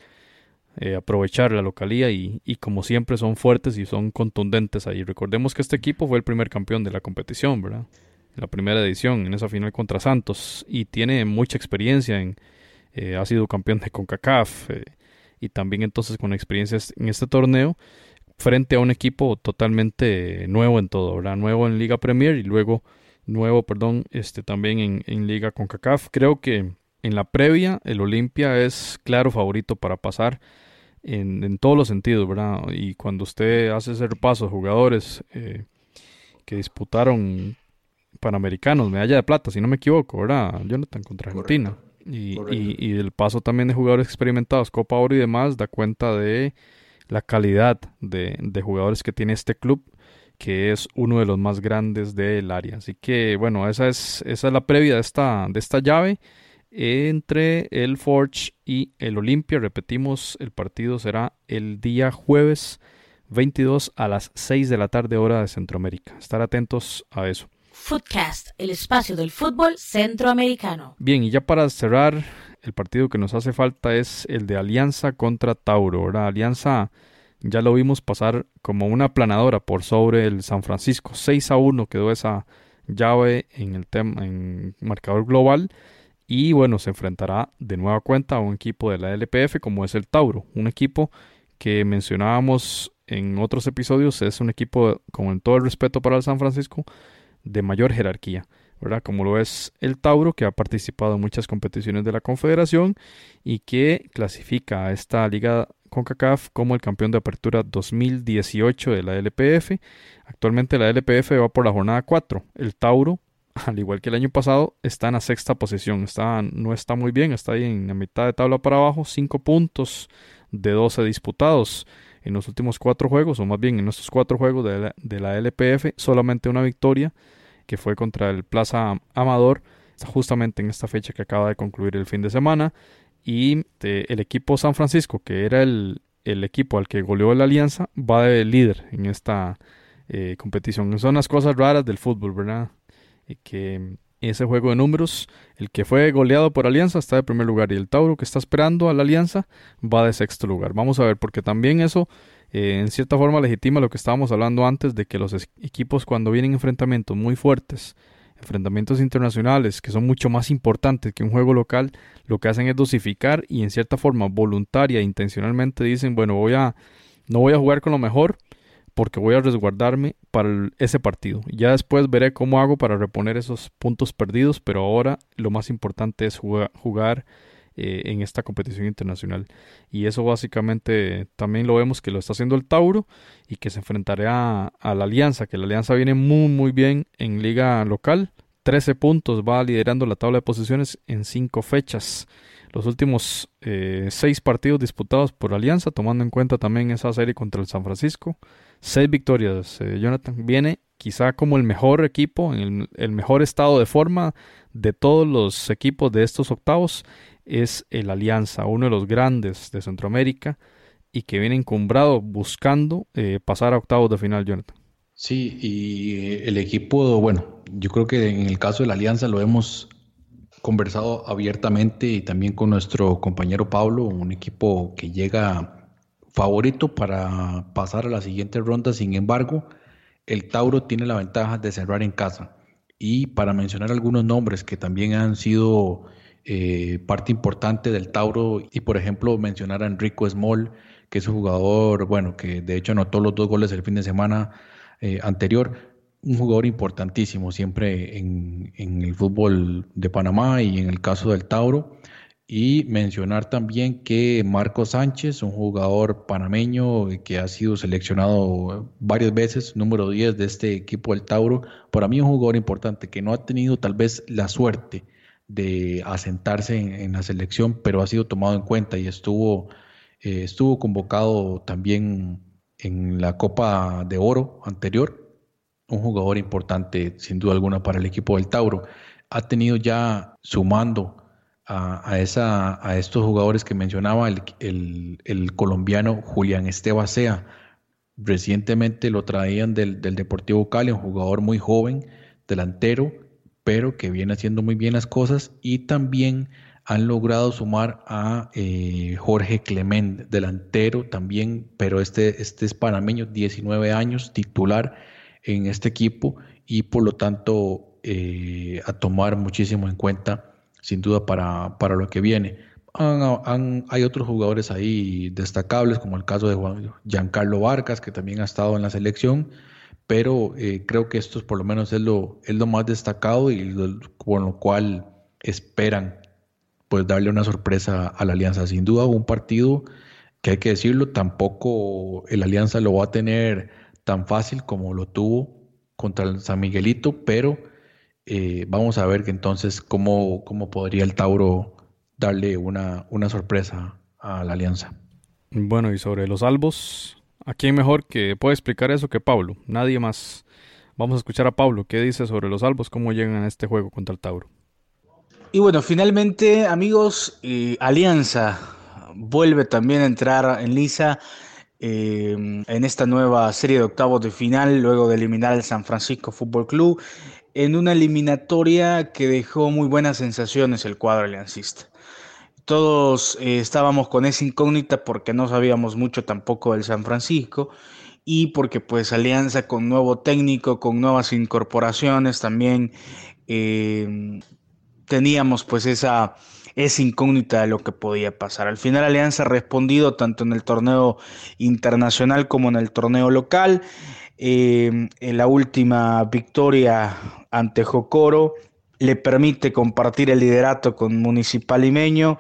eh, aprovechar la localía y, y, como siempre son fuertes y son contundentes ahí. Recordemos que este equipo fue el primer campeón de la competición, ¿verdad? La primera edición, en esa final contra Santos, y tiene mucha experiencia en, eh, ha sido campeón de CONCACAF, eh, y también entonces con experiencias en este torneo frente a un equipo totalmente nuevo en todo, ¿verdad? Nuevo en Liga Premier y luego nuevo, perdón, este también en, en Liga CONCACAF. Creo que en la previa el Olimpia es claro favorito para pasar en, en, todos los sentidos, ¿verdad? Y cuando usted hace ese repaso de jugadores eh, que disputaron Panamericanos, medalla de plata, si no me equivoco, ¿verdad? Jonathan contra Argentina. Y, y, el paso también de jugadores experimentados, Copa Oro y demás, da cuenta de la calidad de, de, jugadores que tiene este club, que es uno de los más grandes del área. Así que, bueno, esa es, esa es la previa de esta, de esta llave entre el Forge y el Olimpia. Repetimos, el partido será el día jueves 22 a las 6 de la tarde hora de Centroamérica. Estar atentos a eso. Footcast, el espacio del fútbol centroamericano. Bien, y ya para cerrar, el partido que nos hace falta es el de Alianza contra Tauro. Ahora, Alianza ya lo vimos pasar como una planadora por sobre el San Francisco. 6 a 1 quedó esa llave en el tema en marcador global. Y bueno, se enfrentará de nueva cuenta a un equipo de la LPF como es el Tauro, un equipo que mencionábamos en otros episodios, es un equipo con todo el respeto para el San Francisco, de mayor jerarquía, ¿verdad? Como lo es el Tauro, que ha participado en muchas competiciones de la Confederación y que clasifica a esta liga CONCACAF como el campeón de apertura 2018 de la LPF. Actualmente la LPF va por la jornada 4. El Tauro, al igual que el año pasado, está en la sexta posición. Está, no está muy bien, está ahí en la mitad de tabla para abajo, 5 puntos de 12 disputados en los últimos cuatro juegos, o más bien en estos cuatro juegos de la, de la LPF, solamente una victoria que fue contra el Plaza Amador, justamente en esta fecha que acaba de concluir el fin de semana. Y el equipo San Francisco, que era el, el, equipo al que goleó la Alianza, va de líder en esta eh, competición. Son las cosas raras del fútbol, ¿verdad? Y que ese juego de números, el que fue goleado por Alianza está de primer lugar y el Tauro que está esperando a la Alianza va de sexto lugar. Vamos a ver, porque también eso eh, en cierta forma legitima lo que estábamos hablando antes de que los equipos cuando vienen enfrentamientos muy fuertes, enfrentamientos internacionales que son mucho más importantes que un juego local, lo que hacen es dosificar y en cierta forma voluntaria intencionalmente dicen, bueno, voy a no voy a jugar con lo mejor, porque voy a resguardarme para ese partido. Ya después veré cómo hago para reponer esos puntos perdidos, pero ahora lo más importante es jugar, eh, en esta competición internacional. Y eso básicamente también lo vemos que lo está haciendo el Tauro y que se enfrentará a, la Alianza, que la Alianza viene muy muy bien en liga local. 13 puntos, va liderando la tabla de posiciones en 5 fechas los últimos eh, seis partidos disputados por Alianza, tomando en cuenta también esa serie contra el San Francisco. Seis victorias, eh, Jonathan. Viene quizá como el mejor equipo, en el, mejor estado de forma de todos los equipos de estos octavos. Es el Alianza, uno de los grandes de Centroamérica y que viene encumbrado buscando eh, pasar a octavos de final, Jonathan. Sí, y el equipo, bueno, yo creo que en el caso de la Alianza lo hemos conversado abiertamente y también con nuestro compañero Pablo, un equipo que llega favorito para pasar a la siguiente ronda. Sin embargo, el Tauro tiene la ventaja de cerrar en casa. Y para mencionar algunos nombres que también han sido eh, parte importante del Tauro, y por ejemplo mencionar a Enrico Small, que es un jugador, bueno, que de hecho anotó los dos goles el fin de semana eh, anterior, un jugador importantísimo siempre en, en, el fútbol de Panamá y en el caso del Tauro. Y mencionar también que Marco Sánchez, un jugador panameño que ha sido seleccionado varias veces, número 10 de este equipo del Tauro, para mí un jugador importante que no ha tenido tal vez la suerte de asentarse en, la selección, pero ha sido tomado en cuenta y estuvo, eh, estuvo convocado también en la Copa de Oro anterior, un jugador importante sin duda alguna para el equipo del Tauro. Ha tenido ya sumando a, esa, a estos jugadores que mencionaba el, colombiano Julián Esteban Sea. Recientemente lo traían del, Deportivo Cali, un jugador muy joven, delantero, pero que viene haciendo muy bien las cosas y también han logrado sumar a eh, Jorge Clement, delantero también, pero este, este es panameño, 19 años, titular en este equipo y por lo tanto eh, a tomar muchísimo en cuenta sin duda para, para lo que viene. hay otros jugadores ahí destacables, como el caso de Juan, Giancarlo Vargas, que también ha estado en la selección, pero eh, creo que esto por lo menos es lo, es lo más destacado y con lo cual esperan pues darle una sorpresa a la Alianza. Sin duda un partido que hay que decirlo, tampoco el Alianza lo va a tener tan fácil como lo tuvo contra el San Miguelito, pero eh, vamos a ver que entonces cómo, cómo podría el Tauro darle una, una sorpresa a la alianza. Bueno, y sobre los albos, ¿a quién mejor que puede explicar eso que Pablo? Nadie más. Vamos a escuchar a Pablo, ¿qué dice sobre los albos? ¿Cómo llegan a este juego contra el Tauro? Y bueno, finalmente, amigos, eh, Alianza vuelve también a entrar en lisa eh, en esta nueva serie de octavos de final, luego de eliminar al San Francisco Fútbol Club en una eliminatoria que dejó muy buenas sensaciones el cuadro aliancista. Todos eh, estábamos con esa incógnita porque no sabíamos mucho tampoco del San Francisco y porque pues Alianza con nuevo técnico, con nuevas incorporaciones también eh, teníamos pues esa, esa incógnita de lo que podía pasar. Al final Alianza ha respondido tanto en el torneo internacional como en el torneo local. Eh, en la última victoria ante Jocoro le permite compartir el liderato con Municipal Limeño,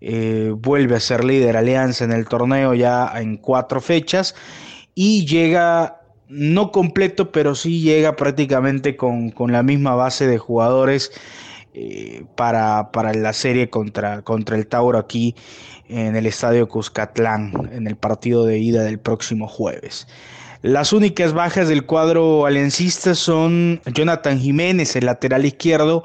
eh, vuelve a ser líder Alianza en el torneo ya en cuatro fechas y llega no completo, pero sí llega prácticamente con, la misma base de jugadores eh, para, para, la serie contra, contra el Tauro aquí en el Estadio Cuscatlán, en el partido de ida del próximo jueves. Las únicas bajas del cuadro aliancista son Jonathan Jiménez, el lateral izquierdo,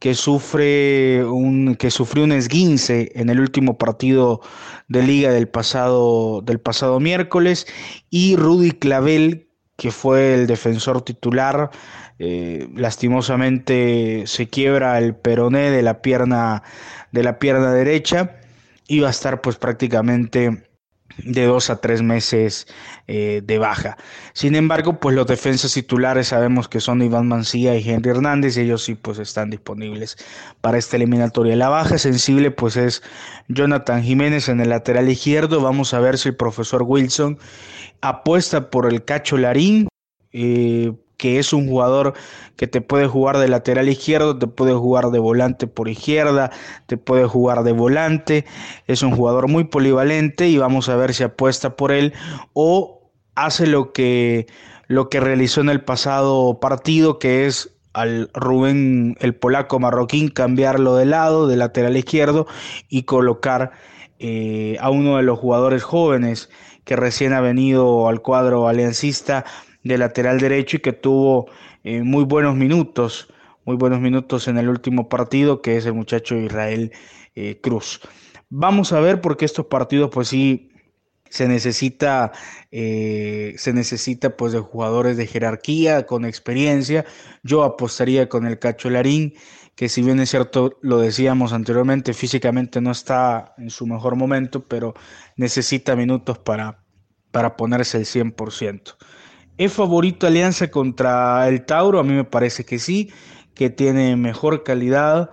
que sufre un que sufrió un esguince en el último partido de liga del pasado del pasado miércoles y Rudy Clavel que fue el defensor titular eh, lastimosamente se quiebra el peroné de la pierna de la pierna derecha y va a estar pues prácticamente de dos a tres meses eh, de baja. Sin embargo, pues los defensas titulares sabemos que son Iván Mancía y Henry Hernández, y ellos sí pues están disponibles para esta eliminatoria. La baja sensible pues es Jonathan Jiménez en el lateral izquierdo. Vamos a ver si el profesor Wilson apuesta por el Cacho Larín. Eh, que es un jugador que te puede jugar de lateral izquierdo, te puede jugar de volante por izquierda, te puede jugar de volante, es un jugador muy polivalente y vamos a ver si apuesta por él o hace lo que, lo que realizó en el pasado partido, que es al Rubén, el polaco marroquín, cambiarlo de lado, de lateral izquierdo y colocar eh, a uno de los jugadores jóvenes que recién ha venido al cuadro aliancista de lateral derecho y que tuvo eh, muy buenos minutos, muy buenos minutos en el último partido, que es el muchacho Israel eh, Cruz. Vamos a ver porque estos partidos pues sí se necesita, eh, se necesita pues de jugadores de jerarquía, con experiencia. Yo apostaría con el Cacho Larín, que si bien es cierto, lo decíamos anteriormente, físicamente no está en su mejor momento, pero necesita minutos para, para ponerse el 100%. ¿Es favorito Alianza contra el Tauro? A mí me parece que sí, que tiene mejor calidad,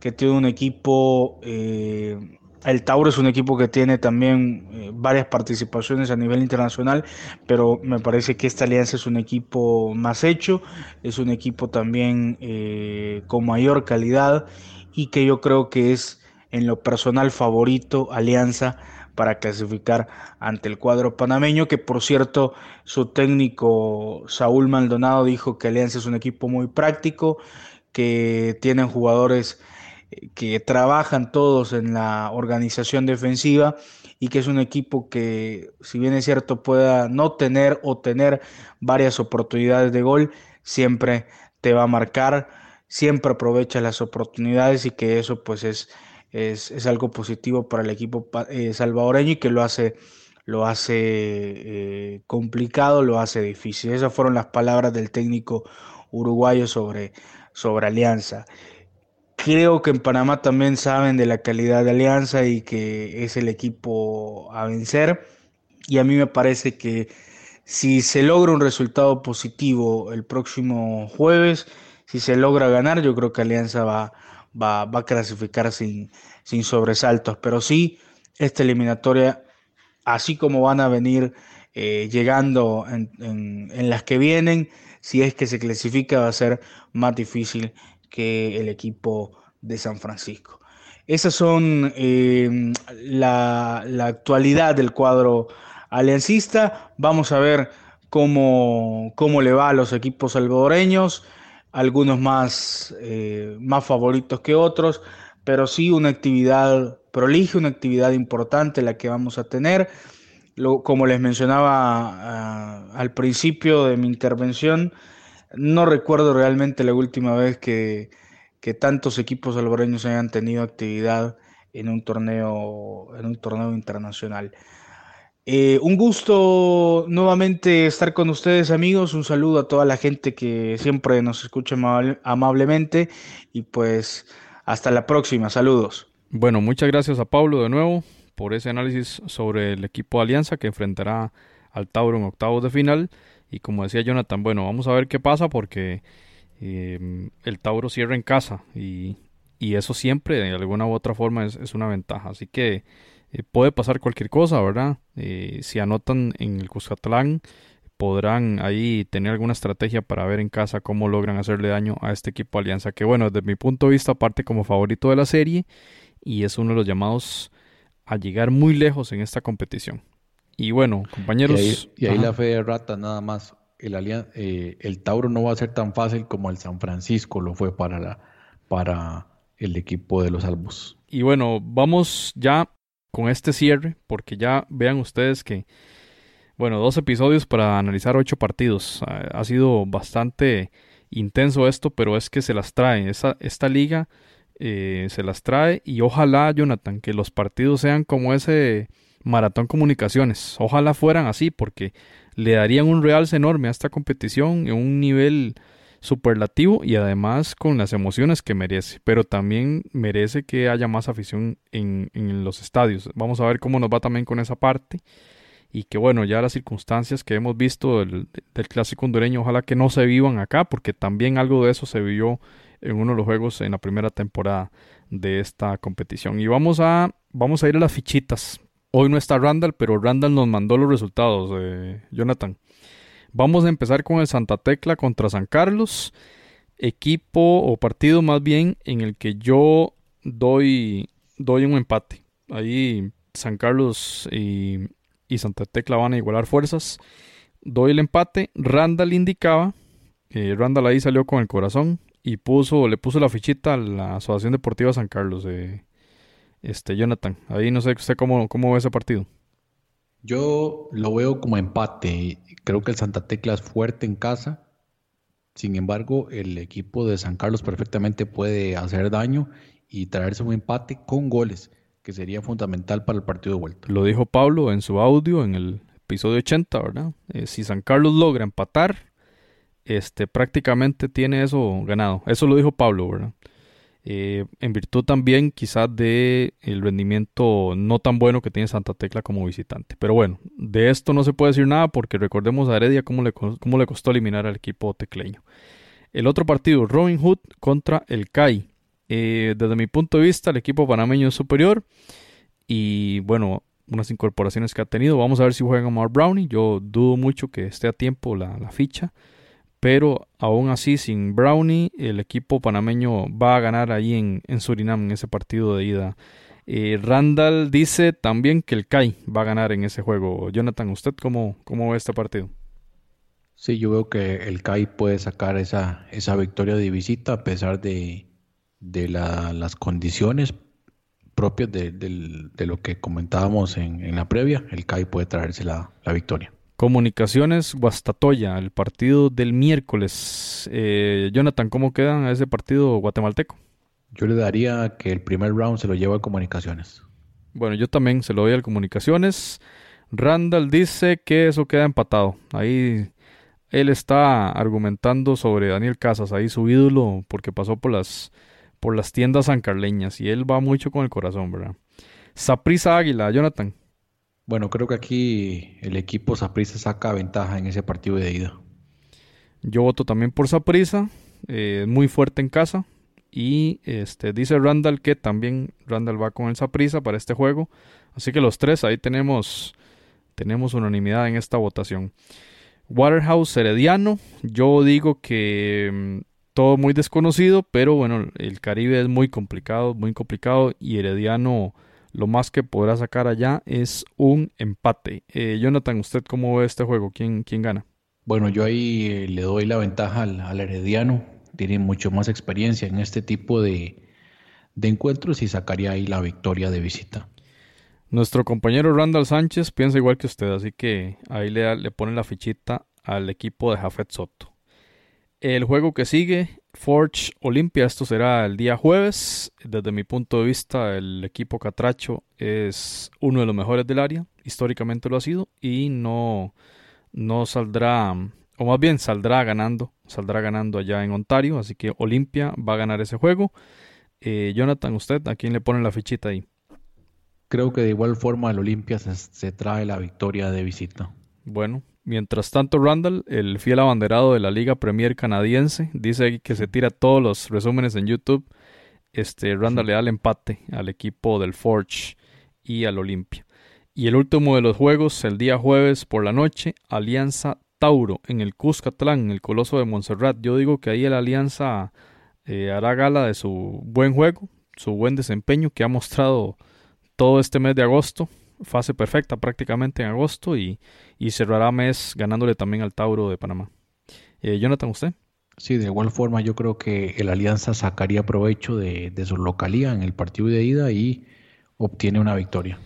que tiene un equipo... Eh, el Tauro es un equipo que tiene también eh, varias participaciones a nivel internacional, pero me parece que esta alianza es un equipo más hecho, es un equipo también eh, con mayor calidad y que yo creo que es en lo personal favorito Alianza para clasificar ante el cuadro panameño, que por cierto su técnico Saúl Maldonado dijo que Alianza es un equipo muy práctico, que tienen jugadores que trabajan todos en la organización defensiva y que es un equipo que, si bien es cierto, pueda no tener o tener varias oportunidades de gol, siempre te va a marcar, siempre aprovecha las oportunidades y que eso pues es, es, algo positivo para el equipo eh, salvadoreño y que lo hace, lo hace eh, complicado, lo hace difícil. Esas fueron las palabras del técnico uruguayo sobre, sobre Alianza. Creo que en Panamá también saben de la calidad de Alianza y que es el equipo a vencer. Y a mí me parece que si se logra un resultado positivo el próximo jueves, si se logra ganar, yo creo que Alianza va, va, a clasificar sin, sin sobresaltos. Pero sí, esta eliminatoria, así como van a venir eh, llegando en, en las que vienen, si es que se clasifica, va a ser más difícil que el equipo de San Francisco. Esas son eh, la, actualidad del cuadro aliancista. Vamos a ver cómo, cómo le va a los equipos salvadoreños, algunos más, eh, más favoritos que otros, pero sí una actividad prolija, una actividad importante la que vamos a tener. como les mencionaba ah, al principio de mi intervención, no recuerdo realmente la última vez que, tantos equipos salvadoreños hayan tenido actividad en un torneo, en un torneo internacional. Eh, un gusto nuevamente estar con ustedes amigos, un saludo a toda la gente que siempre nos escucha amablemente y pues hasta la próxima, saludos. Bueno, muchas gracias a Pablo de nuevo por ese análisis sobre el equipo de Alianza que enfrentará al Tauro en octavos de final. Y como decía Jonathan, bueno, vamos a ver qué pasa porque em, el Tauro cierra en casa y, eso siempre de alguna u otra forma es, una ventaja. Así que eh, puede pasar cualquier cosa, ¿verdad? Eh, si anotan en el Cuscatlán, podrán ahí tener alguna estrategia para ver en casa cómo logran hacerle daño a este equipo Alianza, que bueno, desde mi punto de vista, parte como favorito de la serie y es uno de los llamados a llegar muy lejos en esta competición. Y bueno, compañeros. Y ahí, la fe de rata nada más. El, eh, el Tauro no va a ser tan fácil como el San Francisco lo fue para, la, para el equipo de los Albos. Y bueno, vamos ya con este cierre, porque ya vean ustedes que, bueno, dos episodios para analizar ocho partidos. Ha, sido bastante intenso esto, pero es que se las trae. Esta, esta liga eh, se las trae y ojalá, Jonathan, que los partidos sean como ese Maratón Comunicaciones. Ojalá fueran así porque le darían un realce enorme a esta competición en un nivel superlativo y además con las emociones que merece, pero también merece que haya más afición en, los estadios. Vamos a ver cómo nos va también con esa parte y que bueno, ya las circunstancias que hemos visto del, del, clásico hondureño, ojalá que no se vivan acá, porque también algo de eso se vivió en uno de los juegos en la primera temporada de esta competición. Y vamos a, vamos a ir a las fichitas Hoy no está Randall, pero Randall nos mandó los resultados, eh, Jonathan. Vamos a empezar con el Santa Tecla contra San Carlos. Equipo o partido más bien en el que yo doy, doy un empate. Ahí San Carlos y, Santa Tecla van a igualar fuerzas. Doy el empate. Randall indicaba. Eh, Randall ahí salió con el corazón y puso, le puso la fichita a la Asociación Deportiva San Carlos. de este, Jonathan, ahí no sé usted cómo, cómo ve ese partido. Yo lo veo como empate. Creo que el Santa Tecla es fuerte en casa. Sin embargo, el equipo de San Carlos perfectamente puede hacer daño y traerse un empate con goles, que sería fundamental para el partido de vuelta. Lo dijo Pablo en su audio en el episodio 80, ¿verdad? Eh, si San Carlos logra empatar, este, prácticamente tiene eso ganado. Eso lo dijo Pablo, ¿verdad? Eh, en virtud también quizás de el rendimiento no tan bueno que tiene Santa Tecla como visitante. Pero bueno, de esto no se puede decir nada porque recordemos a Heredia cómo le, cómo le costó eliminar al equipo tecleño. El otro partido, Robin Hood contra el CAI. Eh, desde mi punto de vista, el equipo panameño es superior. Y bueno, unas incorporaciones que ha tenido. Vamos a ver si juega Mark Brownie. Yo dudo mucho que esté a tiempo la ficha pero aún así sin Brownie el equipo panameño va a ganar ahí en, Surinam en ese partido de ida. Eh, Randall dice también que el CAI va a ganar en ese juego. Jonathan, ¿usted cómo, cómo ve este partido? Sí, yo veo que el CAI puede sacar esa, esa victoria de visita a pesar de, de las condiciones propias de, lo que comentábamos en, la previa. El CAI puede traerse la victoria. Comunicaciones Guastatoya, el partido del miércoles. Eh, Jonathan, ¿cómo quedan a ese partido guatemalteco? Yo le daría que el primer round se lo lleva a Comunicaciones. Bueno, yo también se lo doy al Comunicaciones. Randall dice que eso queda empatado. Ahí él está argumentando sobre Daniel Casas, ahí su ídolo, porque pasó por las, por las tiendas sancarleñas y él va mucho con el corazón, ¿verdad? Saprisa Águila, Jonathan. Bueno, creo que aquí el equipo Saprissa saca ventaja en ese partido de ida. Yo voto también por Saprissa, eh, muy fuerte en casa. Y este dice Randall que también Randall va con el Saprissa para este juego. Así que los tres ahí tenemos, tenemos unanimidad en esta votación. Waterhouse Herediano, yo digo que mm, todo muy desconocido, pero bueno, el Caribe es muy complicado, muy complicado y Herediano lo más que podrá sacar allá es un empate. Eh, Jonathan, ¿usted cómo ve este juego? ¿Quién, quién gana? Bueno, yo ahí eh, le doy la ventaja al, Herediano. Tiene mucho más experiencia en este tipo de, encuentros y sacaría ahí la victoria de visita. Nuestro compañero Randall Sánchez piensa igual que usted, así que ahí le, le pone la fichita al equipo de Jafet Soto. El juego que sigue Forge Olympia, esto será el día jueves. Desde mi punto de vista, el equipo Catracho es uno de los mejores del área, históricamente lo ha sido, y no, no saldrá, o más bien saldrá ganando, saldrá ganando allá en Ontario, así que Olympia va a ganar ese juego. Eh, Jonathan, ¿usted a quién le pone la fichita ahí? Creo que de igual forma el Olimpia se trae la victoria de visita. Bueno, Mientras tanto, Randall, el fiel abanderado de la Liga Premier canadiense, dice que se tira todos los resúmenes en YouTube. Este, Randall le da el empate al equipo del Forge y al Olimpia. Y el último de los juegos, el día jueves por la noche, Alianza Tauro en el Cuscatlán, en el Coloso de Montserrat. Yo digo que ahí la Alianza eh, hará gala de su buen juego, su buen desempeño que ha mostrado todo este mes de agosto fase perfecta prácticamente en agosto y, cerrará mes ganándole también al Tauro de Panamá. Eh, Jonathan, ¿usted? Sí, de igual forma yo creo que el Alianza sacaría provecho de, su localía en el partido de ida y obtiene una victoria.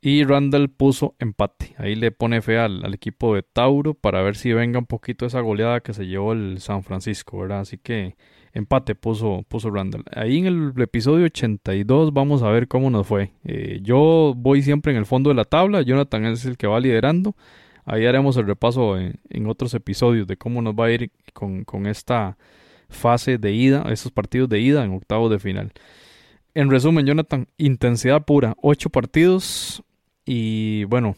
Y Randall puso empate. Ahí le pone fe al, al, equipo de Tauro para ver si venga un poquito esa goleada que se llevó el San Francisco, ¿verdad? Así que Empate puso, puso Randall. Ahí en el episodio 82 vamos a ver cómo nos fue. Eh, yo voy siempre en el fondo de la tabla. Jonathan es el que va liderando. Ahí haremos el repaso en, otros episodios de cómo nos va a ir con, esta fase de ida, estos partidos de ida en octavos de final. En resumen, Jonathan, intensidad pura, ocho partidos y bueno,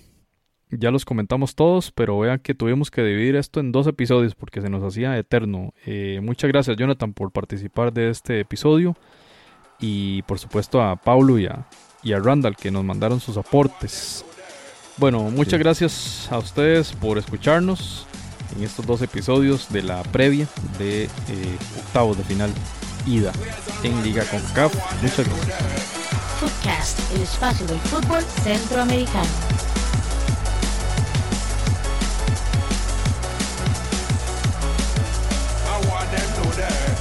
ya los comentamos todos, pero vean que tuvimos que dividir esto en dos episodios porque se nos hacía eterno. Eh, muchas gracias Jonathan por participar de este episodio y por supuesto a Paulo y a, y a Randall que nos mandaron sus aportes. Bueno, muchas gracias a ustedes por escucharnos en estos dos episodios de la previa de eh, octavos de final ida en Liga CONCACAF. Muchas gracias. Footcast, el espacio del fútbol centroamericano. murder.